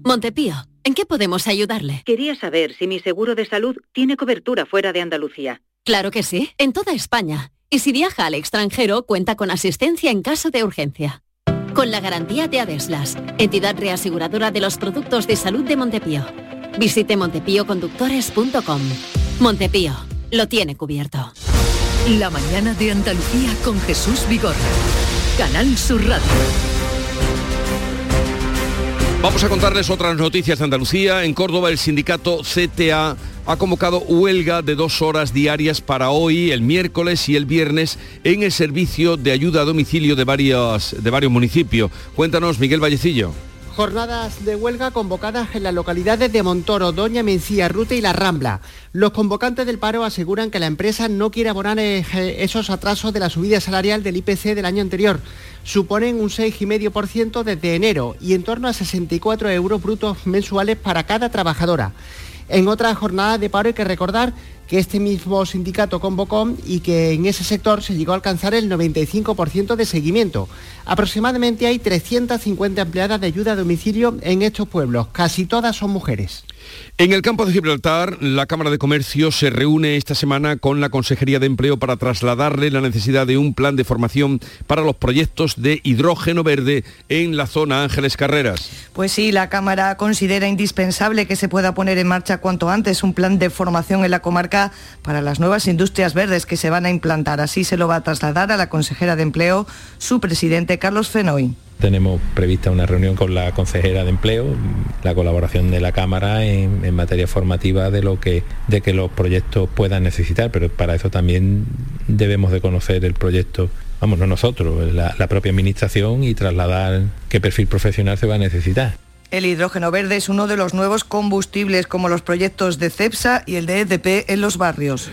Montepío, ¿en qué podemos ayudarle? Quería saber si mi seguro de salud tiene cobertura fuera de Andalucía. Claro que sí, en toda España. Y si viaja al extranjero, cuenta con asistencia en caso de urgencia. Con la garantía de Adeslas, entidad reaseguradora de los productos de salud de Montepío. Visite montepíoconductores.com. Montepío, lo tiene cubierto. La mañana de Andalucía con Jesús Vigorra. Canal Sur Radio. Vamos a contarles otras noticias de Andalucía. En Córdoba el sindicato CTA ha convocado huelga de dos horas diarias para hoy, el miércoles y el viernes en el servicio de ayuda a domicilio de, varios, de varios municipios. Cuéntanos, Miguel Vallecillo. Jornadas de huelga convocadas en las localidades de Montoro, Doña Mencía, Rute y La Rambla. Los convocantes del paro aseguran que la empresa no quiere abonar eh, esos atrasos de la subida salarial del IPC del año anterior. Suponen un 6,5% desde enero y en torno a 64 euros brutos mensuales para cada trabajadora. En otra jornada de paro hay que recordar que este mismo sindicato convocó y que en ese sector se llegó a alcanzar el 95% de seguimiento. Aproximadamente hay 350 empleadas de ayuda a domicilio en estos pueblos, casi todas son mujeres. En el campo de Gibraltar, la Cámara de Comercio se reúne esta semana con la Consejería de Empleo para trasladarle la necesidad de un plan de formación para los proyectos de hidrógeno verde en la zona Ángeles Carreras. Pues sí, la Cámara considera indispensable que se pueda poner en marcha cuanto antes un plan de formación en la comarca para las nuevas industrias verdes que se van a implantar. Así se lo va a trasladar a la consejera de Empleo, su presidente Carlos Fenoy. Tenemos prevista una reunión con la consejera de empleo, la colaboración de la Cámara en, materia formativa de lo que, de que los proyectos puedan necesitar, pero para eso también debemos de conocer el proyecto, vamos, no nosotros, la, la propia administración y trasladar qué perfil profesional se va a necesitar. El hidrógeno verde es uno de los nuevos combustibles como los proyectos de CEPSA y el de EDP en los barrios.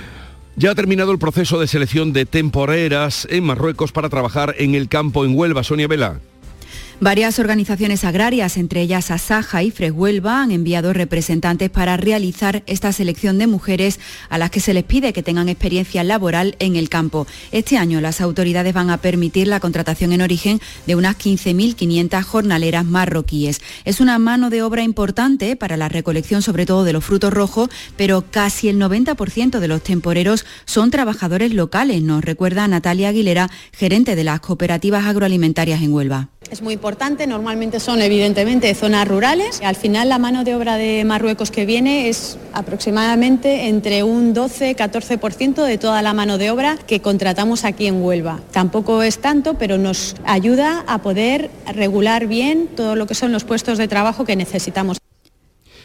Ya ha terminado el proceso de selección de temporeras en Marruecos para trabajar en el campo en Huelva. Sonia Vela. Varias organizaciones agrarias, entre ellas Asaja y Freshuelva, han enviado representantes para realizar esta selección de mujeres a las que se les pide que tengan experiencia laboral en el campo. Este año las autoridades van a permitir la contratación en origen de unas 15.500 jornaleras marroquíes. Es una mano de obra importante para la recolección sobre todo de los frutos rojos, pero casi el 90% de los temporeros son trabajadores locales, nos recuerda Natalia Aguilera, gerente de las cooperativas agroalimentarias en Huelva. Es muy importante, normalmente son evidentemente zonas rurales. Al final la mano de obra de Marruecos que viene es aproximadamente entre un 12-14% de toda la mano de obra que contratamos aquí en Huelva. Tampoco es tanto, pero nos ayuda a poder regular bien todo lo que son los puestos de trabajo que necesitamos.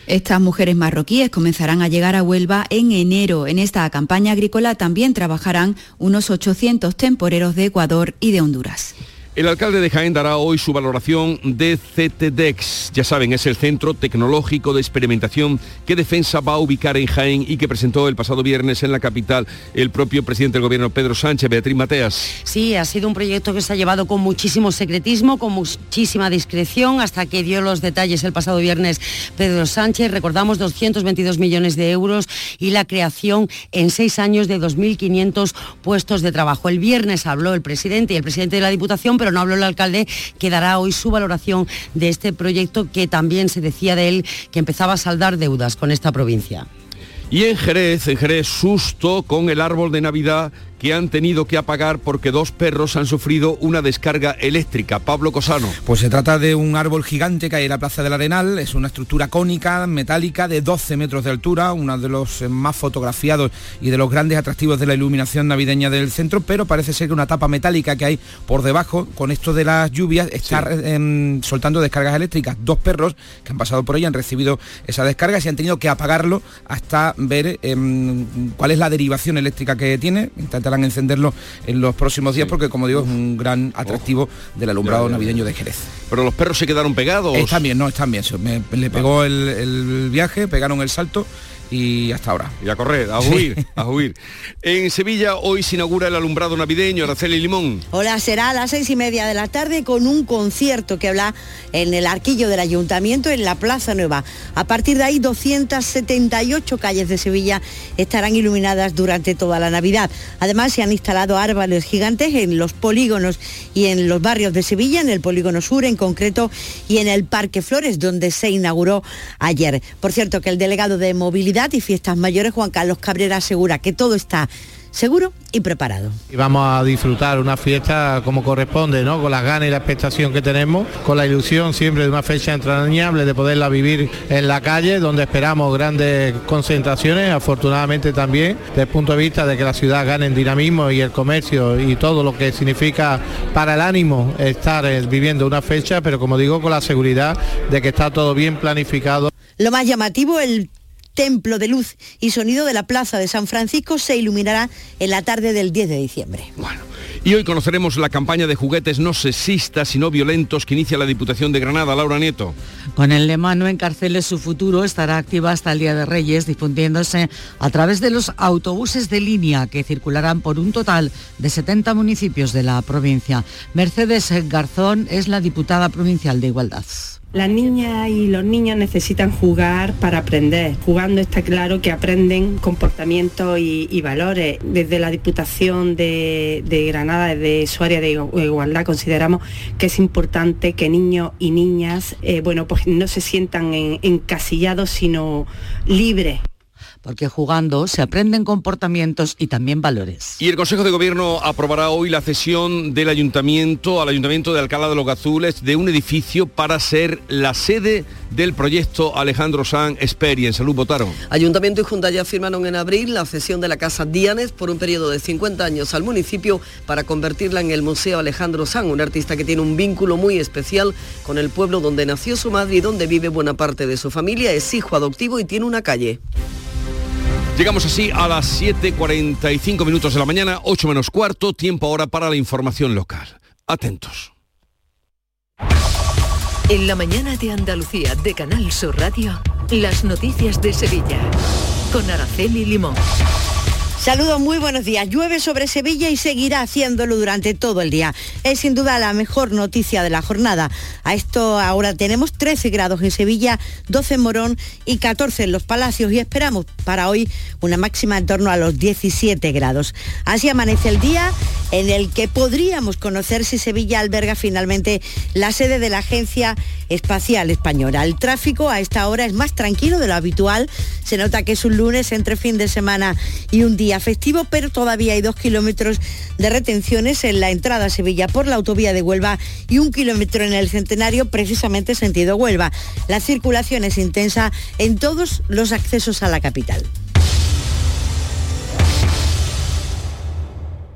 Estas mujeres marroquíes comenzarán a llegar a Huelva en enero. En esta campaña agrícola también trabajarán unos 800 temporeros de Ecuador y de Honduras. El alcalde de Jaén dará hoy su valoración de CTDEX. Ya saben, es el Centro Tecnológico de Experimentación que Defensa va a ubicar en Jaén y que presentó el pasado viernes en la capital el propio presidente del gobierno Pedro Sánchez, Beatriz Mateas. Sí, ha sido un proyecto que se ha llevado con muchísimo secretismo, con muchísima discreción, hasta que dio los detalles el pasado viernes Pedro Sánchez. Recordamos 222 millones de euros y la creación en seis años de 2.500 puestos de trabajo. El viernes habló el presidente y el presidente de la Diputación, pero no habló el alcalde, que dará hoy su valoración de este proyecto que también se decía de él que empezaba a saldar deudas con esta provincia. Y en Jerez, en Jerez, susto con el árbol de Navidad que han tenido que apagar porque dos perros han sufrido una descarga eléctrica. Pablo Cosano. Pues se trata de un árbol gigante que hay en la Plaza del Arenal. Es una estructura cónica, metálica, de 12 metros de altura, uno de los más fotografiados y de los grandes atractivos de la iluminación navideña del centro, pero parece ser que una tapa metálica que hay por debajo, con esto de las lluvias, está em, soltando descargas eléctricas. Dos perros que han pasado por ella han recibido esa descarga y han tenido que apagarlo hasta ver em, cuál es la derivación eléctrica que tiene. Intentarán encenderlo en los próximos días porque, como digo, es un gran atractivo del alumbrado navideño de Jerez. Pero los perros se quedaron pegados. Están bien, no, están bien. le pegó el, el viaje, pegaron el salto y hasta ahora. Y a correr, a huir, a huir. En Sevilla hoy se inaugura el alumbrado navideño, Araceli Limón. Hola, será a las seis y media de la tarde con un concierto que habla en el arquillo del ayuntamiento en la Plaza Nueva. A partir de ahí, 278 calles de Sevilla estarán iluminadas durante toda la Navidad. Además, se han instalado árboles gigantes en los polígonos y en los barrios de Sevilla, en el polígono sur en concreto y en el Parque Flores, donde se inauguró ayer. Por cierto, que el delegado de movilidad y Fiestas Mayores, Juan Carlos Cabrera, asegura que todo está seguro y preparado. Y vamos a disfrutar una fiesta como corresponde, ¿no? Con las ganas y la expectación que tenemos, con la ilusión siempre de una fecha entrañable de poderla vivir en la calle, donde esperamos grandes concentraciones, afortunadamente también, desde el punto de vista de que la ciudad gane en dinamismo y el comercio y todo lo que significa para el ánimo estar eh, viviendo una fecha, pero como digo, con la seguridad de que está todo bien planificado. Lo más llamativo, el templo de luz y sonido de la Plaza de San Francisco se iluminará en la tarde del 10 de diciembre. Bueno. Y hoy conoceremos la campaña de juguetes no sexistas sino violentos que inicia la Diputación de Granada. Laura Nieto. Con el lema No encarceles su futuro estará activa hasta el Día de Reyes, difundiéndose a través de los autobuses de línea que circularán por un total de 70 municipios de la provincia. Mercedes Garzón es la diputada provincial de Igualdad. Las niñas y los niños necesitan jugar para aprender. Jugando está claro que aprenden comportamientos y, valores. Desde la Diputación de, Granada, desde su área de igualdad, consideramos que es importante que niños y niñas eh, bueno, pues no se sientan encasillados, sino libres porque jugando se aprenden comportamientos y también valores. Y el Consejo de Gobierno aprobará hoy la cesión del Ayuntamiento al Ayuntamiento de Alcalá de los Gazules de un edificio para ser la sede del proyecto Alejandro San Experience. Salud, votaron. Ayuntamiento y Junta ya firmaron en abril la cesión de la Casa Dianes por un periodo de 50 años al municipio para convertirla en el Museo Alejandro San, un artista que tiene un vínculo muy especial con el pueblo donde nació su madre y donde vive buena parte de su familia. Es hijo adoptivo y tiene una calle. Llegamos así a las 7.45 minutos de la mañana, 8 menos cuarto, tiempo ahora para la información local. Atentos. En la mañana de Andalucía de Canal Sur Radio, las noticias de Sevilla, con Araceli Limón. Saludos, muy buenos días. Llueve sobre Sevilla y seguirá haciéndolo durante todo el día. Es sin duda la mejor noticia de la jornada. A esto ahora tenemos 13 grados en Sevilla, 12 en Morón y 14 en Los Palacios y esperamos para hoy una máxima en torno a los 17 grados. Así amanece el día en el que podríamos conocer si Sevilla alberga finalmente la sede de la Agencia Espacial Española. El tráfico a esta hora es más tranquilo de lo habitual. Se nota que es un lunes entre fin de semana y un día festivo, pero todavía hay dos kilómetros de retenciones en la entrada a Sevilla por la autovía de Huelva y un kilómetro en el Centenario, precisamente sentido Huelva. La circulación es intensa en todos los accesos a la capital.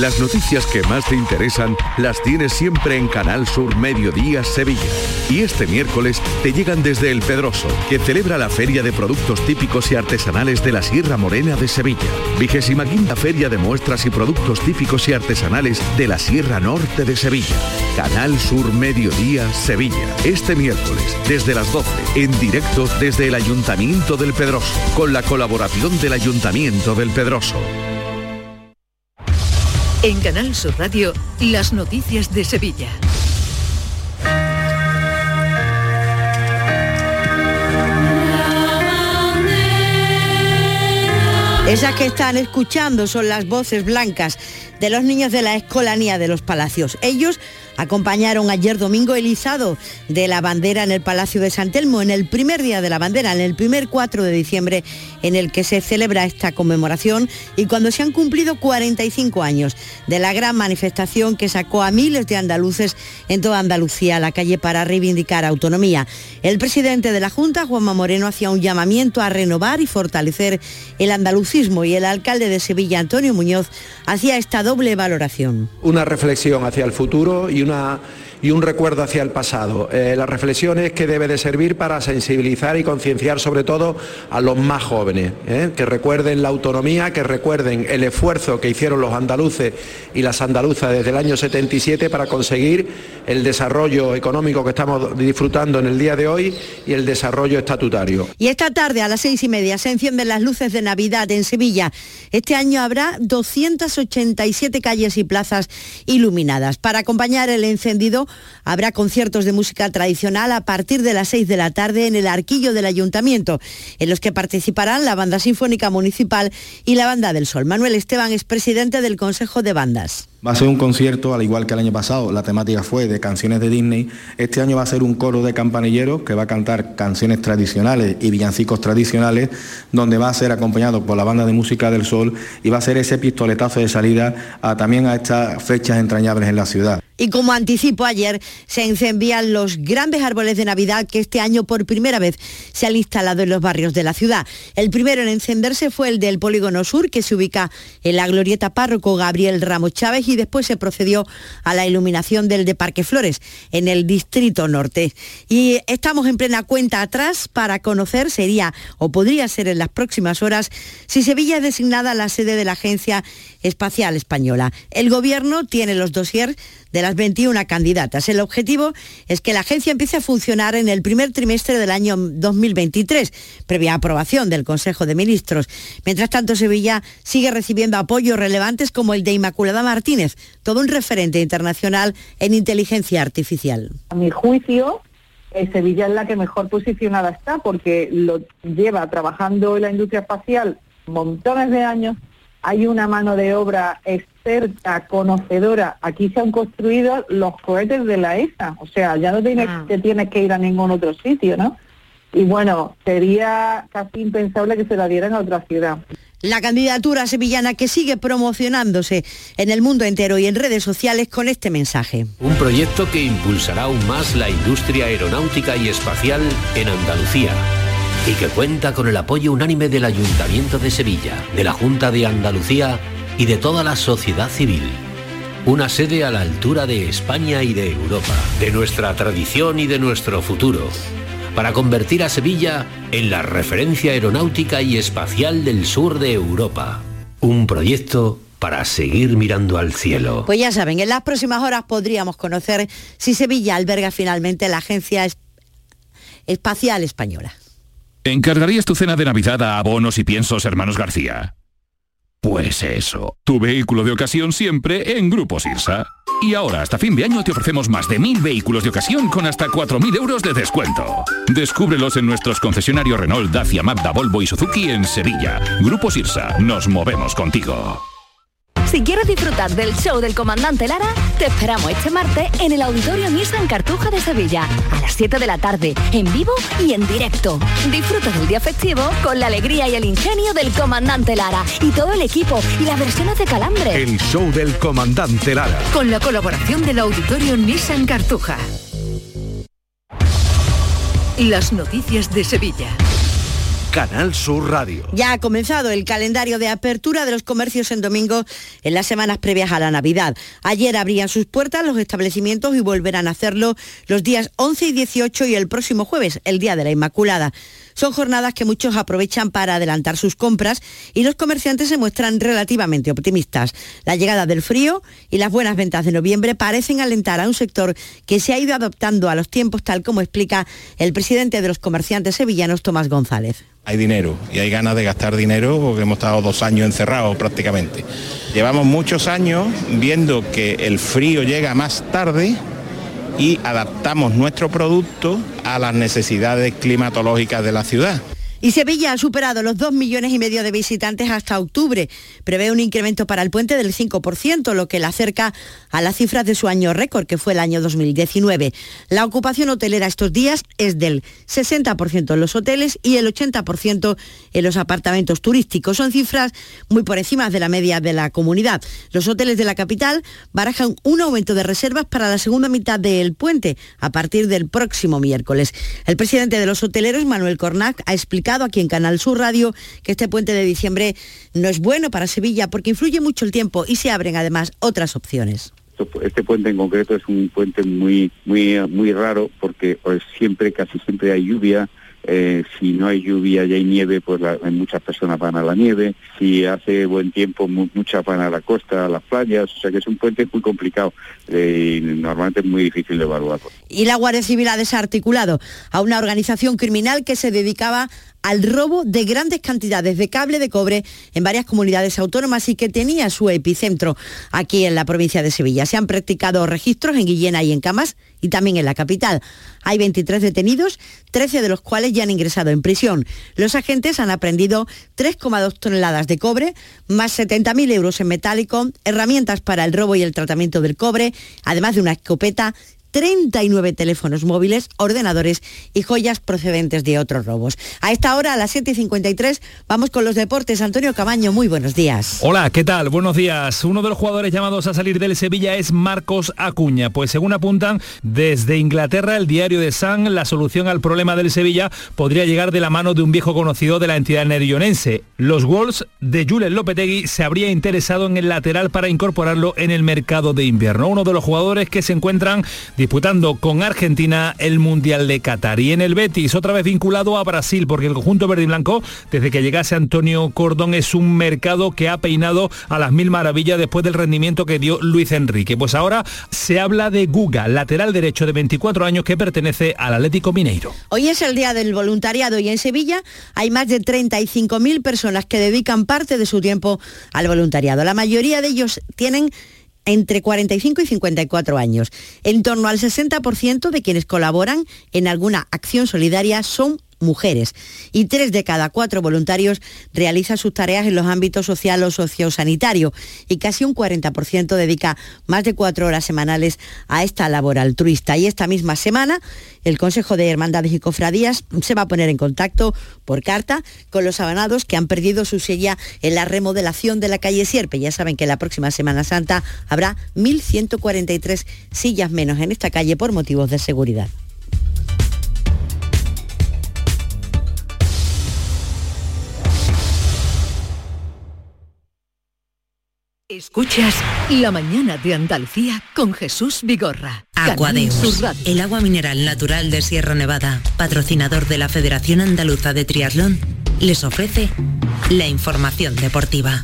Las noticias que más te interesan las tienes siempre en Canal Sur Mediodía Sevilla. Y este miércoles te llegan desde El Pedroso, que celebra la Feria de Productos Típicos y Artesanales de la Sierra Morena de Sevilla. Vigésima quinta Feria de Muestras y Productos Típicos y Artesanales de la Sierra Norte de Sevilla. Canal Sur Mediodía Sevilla. Este miércoles, desde las 12, en directo desde el Ayuntamiento del Pedroso, con la colaboración del Ayuntamiento del Pedroso. En Canal Sur Radio, las noticias de Sevilla. Esas que están escuchando son las voces blancas de los niños de la Escolanía de los Palacios. Ellos acompañaron ayer domingo el izado de la bandera en el Palacio de San Telmo, en el primer día de la bandera, en el primer 4 de diciembre en el que se celebra esta conmemoración y cuando se han cumplido 45 años de la gran manifestación que sacó a miles de andaluces en toda Andalucía a la calle para reivindicar autonomía. El presidente de la Junta, Juanma Moreno, hacía un llamamiento a renovar y fortalecer el andalucismo y el alcalde de Sevilla, Antonio Muñoz, hacía esta doble valoración. Una reflexión hacia el futuro y una y un recuerdo hacia el pasado. Eh, la reflexión es que debe de servir para sensibilizar y concienciar sobre todo a los más jóvenes, ¿eh? que recuerden la autonomía, que recuerden el esfuerzo que hicieron los andaluces y las andaluzas desde el año 77 para conseguir el desarrollo económico que estamos disfrutando en el día de hoy y el desarrollo estatutario. Y esta tarde a las seis y media se encienden las luces de Navidad en Sevilla. Este año habrá 287 calles y plazas iluminadas. Para acompañar el encendido habrá conciertos de música tradicional a partir de las 6 de la tarde en el arquillo del ayuntamiento, en los que participarán la Banda Sinfónica Municipal y la Banda del Sol. Manuel Esteban es presidente del Consejo de Bandas. Va a ser un concierto, al igual que el año pasado, la temática fue de canciones de Disney. Este año va a ser un coro de campanilleros que va a cantar canciones tradicionales y villancicos tradicionales, donde va a ser acompañado por la banda de música del sol y va a ser ese pistoletazo de salida también a estas fechas entrañables en la ciudad. Y como anticipo ayer, se encendían los grandes árboles de Navidad que este año por primera vez se han instalado en los barrios de la ciudad. El primero en encenderse fue el del Polígono Sur, que se ubica en la glorieta párroco Gabriel Ramos Chávez, y después se procedió a la iluminación del de Parque Flores, en el Distrito Norte. Y estamos en plena cuenta atrás para conocer, sería o podría ser en las próximas horas, si Sevilla es designada la sede de la Agencia Espacial Española. El Gobierno tiene los dossiers de las 21 candidatas. El objetivo es que la agencia empiece a funcionar en el primer trimestre del año 2023, previa aprobación del Consejo de Ministros. Mientras tanto, Sevilla sigue recibiendo apoyos relevantes como el de Inmaculada Martínez, todo un referente internacional en inteligencia artificial. A mi juicio, eh, Sevilla es la que mejor posicionada está porque lo lleva trabajando en la industria espacial montones de años hay una mano de obra experta, conocedora. Aquí se han construido los cohetes de la ESA, o sea, ya no tienes, Ah. te tienes que ir a ningún otro sitio, ¿no? Y bueno, sería casi impensable que se la dieran a otra ciudad. La candidatura sevillana que sigue promocionándose en el mundo entero y en redes sociales con este mensaje. Un proyecto que impulsará aún más la industria aeronáutica y espacial en Andalucía y que cuenta con el apoyo unánime del Ayuntamiento de Sevilla, de la Junta de Andalucía y de toda la sociedad civil. Una sede a la altura de España y de Europa, de nuestra tradición y de nuestro futuro, para convertir a Sevilla en la referencia aeronáutica y espacial del sur de Europa. Un proyecto para seguir mirando al cielo. Pues ya saben, en las próximas horas podríamos conocer si Sevilla alberga finalmente la Agencia Es- Espacial Española. ¿Encargarías tu cena de Navidad a abonos y piensos hermanos García? Pues eso, tu vehículo de ocasión siempre en Grupo Sirsa. Y ahora, hasta fin de año, te ofrecemos más de mil vehículos de ocasión con hasta 4.000 euros de descuento. Descúbrelos en nuestros concesionarios Renault, Dacia, Mazda, Volvo y Suzuki en Sevilla. Grupo Sirsa, nos movemos contigo. Si quieres disfrutar del show del comandante Lara, te esperamos este martes en el Auditorio Nissan Cartuja de Sevilla, a las 7 de la tarde, en vivo y en directo. Disfruta del día festivo con la alegría y el ingenio del comandante Lara y todo el equipo y las versiones de Calambre. El show del comandante Lara. Con la colaboración del Auditorio Nissan Cartuja. Las noticias de Sevilla. Canal Sur Radio. Ya ha comenzado el calendario de apertura de los comercios en domingo en las semanas previas a la Navidad. Ayer abrían sus puertas los establecimientos y volverán a hacerlo los días 11 y 18 y el próximo jueves, el Día de la Inmaculada. Son jornadas que muchos aprovechan para adelantar sus compras y los comerciantes se muestran relativamente optimistas. La llegada del frío y las buenas ventas de noviembre parecen alentar a un sector que se ha ido adoptando a los tiempos, tal como explica el presidente de los comerciantes sevillanos, Tomás González. Hay dinero y hay ganas de gastar dinero porque hemos estado dos años encerrados prácticamente. Llevamos muchos años viendo que el frío llega más tarde y adaptamos nuestro producto a las necesidades climatológicas de la ciudad. Y Sevilla ha superado los 2 millones y medio de visitantes hasta octubre. Prevé un incremento para el puente del 5%, lo que la acerca a las cifras de su año récord, que fue el año 2019. La ocupación hotelera estos días es del 60% en los hoteles y el 80% en los apartamentos turísticos. Son cifras muy por encima de la media de la comunidad. Los hoteles de la capital barajan un aumento de reservas para la segunda mitad del puente a partir del próximo miércoles. El presidente de los hoteleros, Manuel Cornac, ha explicado aquí en Canal Sur Radio que este puente de diciembre no es bueno para Sevilla porque influye mucho el tiempo y se abren además otras opciones. Este puente en concreto es un puente muy muy muy raro porque pues, siempre casi siempre hay lluvia. eh, si no hay lluvia y hay nieve, pues la- muchas personas van a la nieve. Si hace buen tiempo, mu- muchas van a la costa, a las playas. O sea que es un puente muy complicado eh, y normalmente es muy difícil de evaluarlo. Y la Guardia Civil ha desarticulado a una organización criminal que se dedicaba al robo de grandes cantidades de cable de cobre en varias comunidades autónomas y que tenía su epicentro aquí en la provincia de Sevilla. Se han practicado registros en Guillena y en Camas y también en la capital. Hay 23 detenidos, 13 de los cuales ya han ingresado en prisión. Los agentes han aprendido 3,2 toneladas de cobre, más 70.000 euros en metálico, herramientas para el robo y el tratamiento del cobre, además de una escopeta, 39 teléfonos móviles, ordenadores y joyas procedentes de otros robos. A esta hora, a las 7.53, vamos con los deportes. Antonio Cabaño, muy buenos días. Hola, ¿qué tal? Buenos días. Uno de los jugadores llamados a salir del Sevilla es Marcos Acuña, pues según apuntan desde Inglaterra, el diario de San, la solución al problema del Sevilla podría llegar de la mano de un viejo conocido de la entidad nerionense. Los Wolves de Jules Lopetegui se habría interesado en el lateral para incorporarlo en el mercado de invierno. Uno de los jugadores que se encuentran disputando con Argentina el Mundial de Qatar. Y en el Betis, otra vez vinculado a Brasil, porque el conjunto verde y blanco, desde que llegase Antonio Cordón, es un mercado que ha peinado a las mil maravillas después del rendimiento que dio Luis Enrique. Pues ahora se habla de Guga, lateral derecho de 24 años que pertenece al Atlético Mineiro. Hoy es el día del voluntariado y en Sevilla hay más de 35.000 personas que dedican parte de su tiempo al voluntariado. La mayoría de ellos tienen entre 45 y 54 años. En torno al 60% de quienes colaboran en alguna acción solidaria son mujeres y tres de cada cuatro voluntarios realizan sus tareas en los ámbitos social o sociosanitario y casi un 40% dedica más de cuatro horas semanales a esta labor altruista. Y esta misma semana el Consejo de Hermandades y Cofradías se va a poner en contacto por carta con los abanados que han perdido su silla en la remodelación de la calle Sierpe. Ya saben que la próxima Semana Santa habrá 1.143 sillas menos en esta calle por motivos de seguridad. Escuchas La mañana de Andalucía con Jesús Vigorra. Aquadeus, el agua mineral natural de Sierra Nevada, patrocinador de la Federación Andaluza de Triatlón, les ofrece la información deportiva.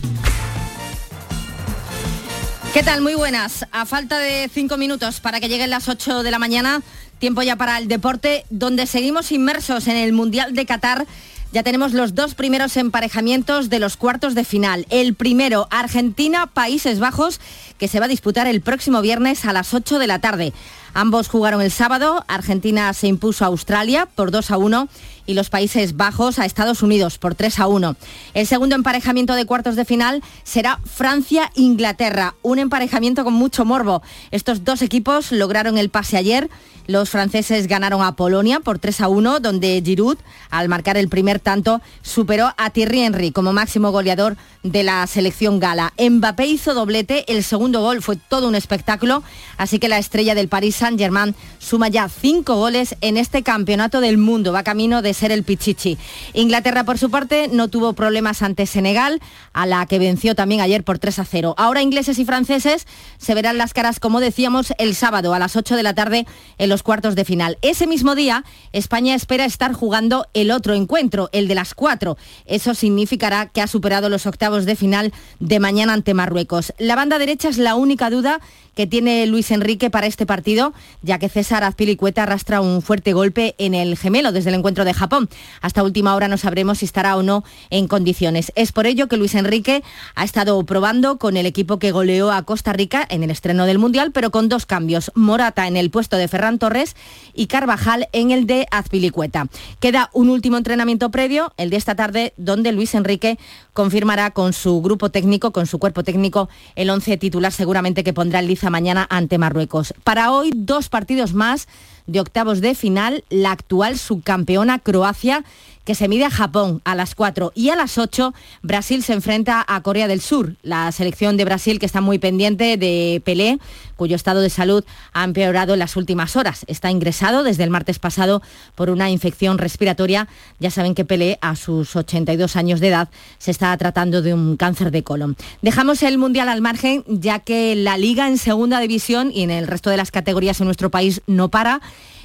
¿Qué tal? Muy buenas. A falta de cinco minutos para que lleguen las 8 de la mañana, tiempo ya para el deporte, donde seguimos inmersos en el Mundial de Qatar ya tenemos los dos primeros emparejamientos de los cuartos de final. El primero, Argentina-Países Bajos, que se va a disputar el próximo viernes a las 8 de la tarde. Ambos jugaron el sábado. Argentina se impuso a Australia por 2 a 1 y los Países Bajos a Estados Unidos por 3 a 1. El segundo emparejamiento de cuartos de final será Francia-Inglaterra, un emparejamiento con mucho morbo. Estos dos equipos lograron el pase ayer. Los franceses ganaron a Polonia por 3 a 1, donde Giroud, al marcar el primer tanto, superó a Thierry Henry como máximo goleador de la selección gala. Mbappé hizo doblete, el segundo gol fue todo un espectáculo, así que la estrella del Paris Saint-Germain suma ya cinco goles en este campeonato del mundo. Va camino de ser el Pichichi. Inglaterra, por su parte, no tuvo problemas ante Senegal, a la que venció también ayer por 3 a 0. Ahora ingleses y franceses se verán las caras, como decíamos, el sábado a las 8 de la tarde en los cuartos de final. Ese mismo día, España espera estar jugando el otro encuentro, el de las 4. Eso significará que ha superado los octavos de final de mañana ante Marruecos. La banda derecha es la única duda que tiene Luis Enrique para este partido, ya que César Azpilicueta arrastra un fuerte golpe en el gemelo desde el encuentro de Japón. Hasta última hora no sabremos si estará o no en condiciones. Es por ello que Luis Enrique ha estado probando con el equipo que goleó a Costa Rica en el estreno del Mundial, pero con dos cambios. Morata en el puesto de Ferran Torres y Carvajal en el de Azpilicueta. Queda un último entrenamiento previo, el de esta tarde, donde Luis Enrique confirmará con su grupo técnico, con su cuerpo técnico, el once titular seguramente que pondrá el mañana ante Marruecos. Para hoy, dos partidos más de octavos de final, la actual subcampeona Croacia que se mide a Japón a las 4 y a las 8 Brasil se enfrenta a Corea del Sur, la selección de Brasil que está muy pendiente de Pelé, cuyo estado de salud ha empeorado en las últimas horas. Está ingresado desde el martes pasado por una infección respiratoria. Ya saben que Pelé a sus 82 años de edad se está tratando de un cáncer de colon. Dejamos el Mundial al margen ya que la liga en segunda división y en el resto de las categorías en nuestro país no para.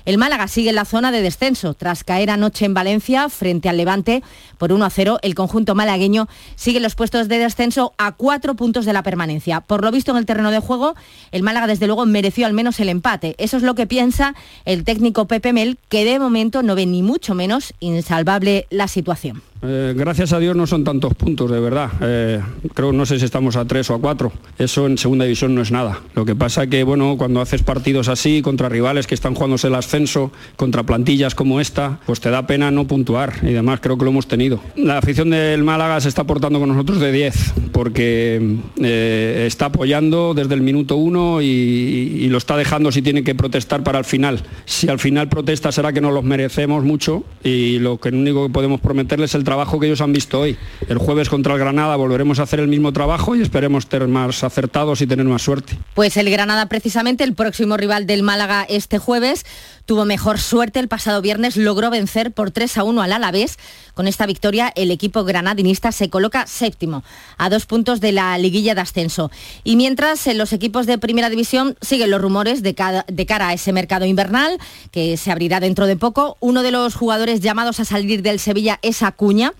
El Málaga sigue en la zona de descenso. Tras caer anoche en Valencia frente al Levante por 1 a 0, el conjunto malagueño sigue en los puestos de descenso a cuatro puntos de la permanencia. Por lo visto en el terreno de juego, el Málaga desde luego mereció al menos el empate. Eso es lo que piensa el técnico Pepe Mel, que de momento no ve ni mucho menos insalvable la situación. Eh, gracias a Dios no son tantos puntos, de verdad. Eh, creo, no sé si estamos a tres o a cuatro. Eso en segunda división no es nada. Lo que pasa que, bueno, cuando haces partidos así, contra rivales que están jugándose el ascenso, contra plantillas como esta, pues te da pena no puntuar. Y además creo que lo hemos tenido. La afición del Málaga se está portando con nosotros de 10, porque eh, está apoyando desde el minuto uno y, lo está dejando si tiene que protestar para el final. Si al final protesta será que no los merecemos mucho y lo que único que podemos prometerles es el trabajo que ellos han visto hoy. El jueves contra el Granada volveremos a hacer el mismo trabajo y esperemos tener más acertados y tener más suerte. Pues el Granada precisamente, el próximo rival del Málaga este jueves, tuvo mejor suerte el pasado viernes, logró vencer por 3 a 1 al Alavés. Con esta victoria el equipo granadinista se coloca séptimo, a dos puntos de la liguilla de ascenso. Y mientras en los equipos de primera división siguen los rumores de, de cara a ese mercado invernal que se abrirá dentro de poco, uno de los jugadores llamados a salir del Sevilla es Acuña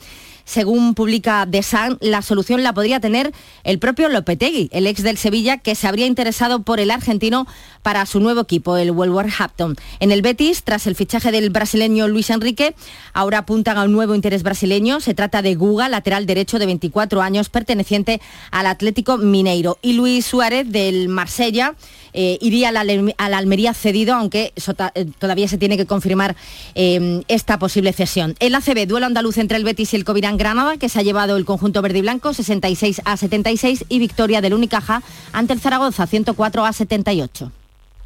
según publica The Sun, la solución la podría tener el propio Lopetegui, el ex del Sevilla, que se habría interesado por el argentino para su nuevo equipo, el Wolverhampton. En el Betis, tras el fichaje del brasileño Luis Enrique, ahora apuntan a un nuevo interés brasileño. Se trata de Guga, lateral derecho de 24 años, perteneciente al Atlético Mineiro. Y Luis Suárez, del Marsella, eh, iría a la, Almería cedido, aunque eh, todavía se tiene que confirmar eh, esta posible cesión. El ACB, duelo andaluz entre el Betis y el Covirán Granada, que se ha llevado el conjunto verde y blanco 66 a 76 y victoria del Unicaja ante el Zaragoza 104 a 78.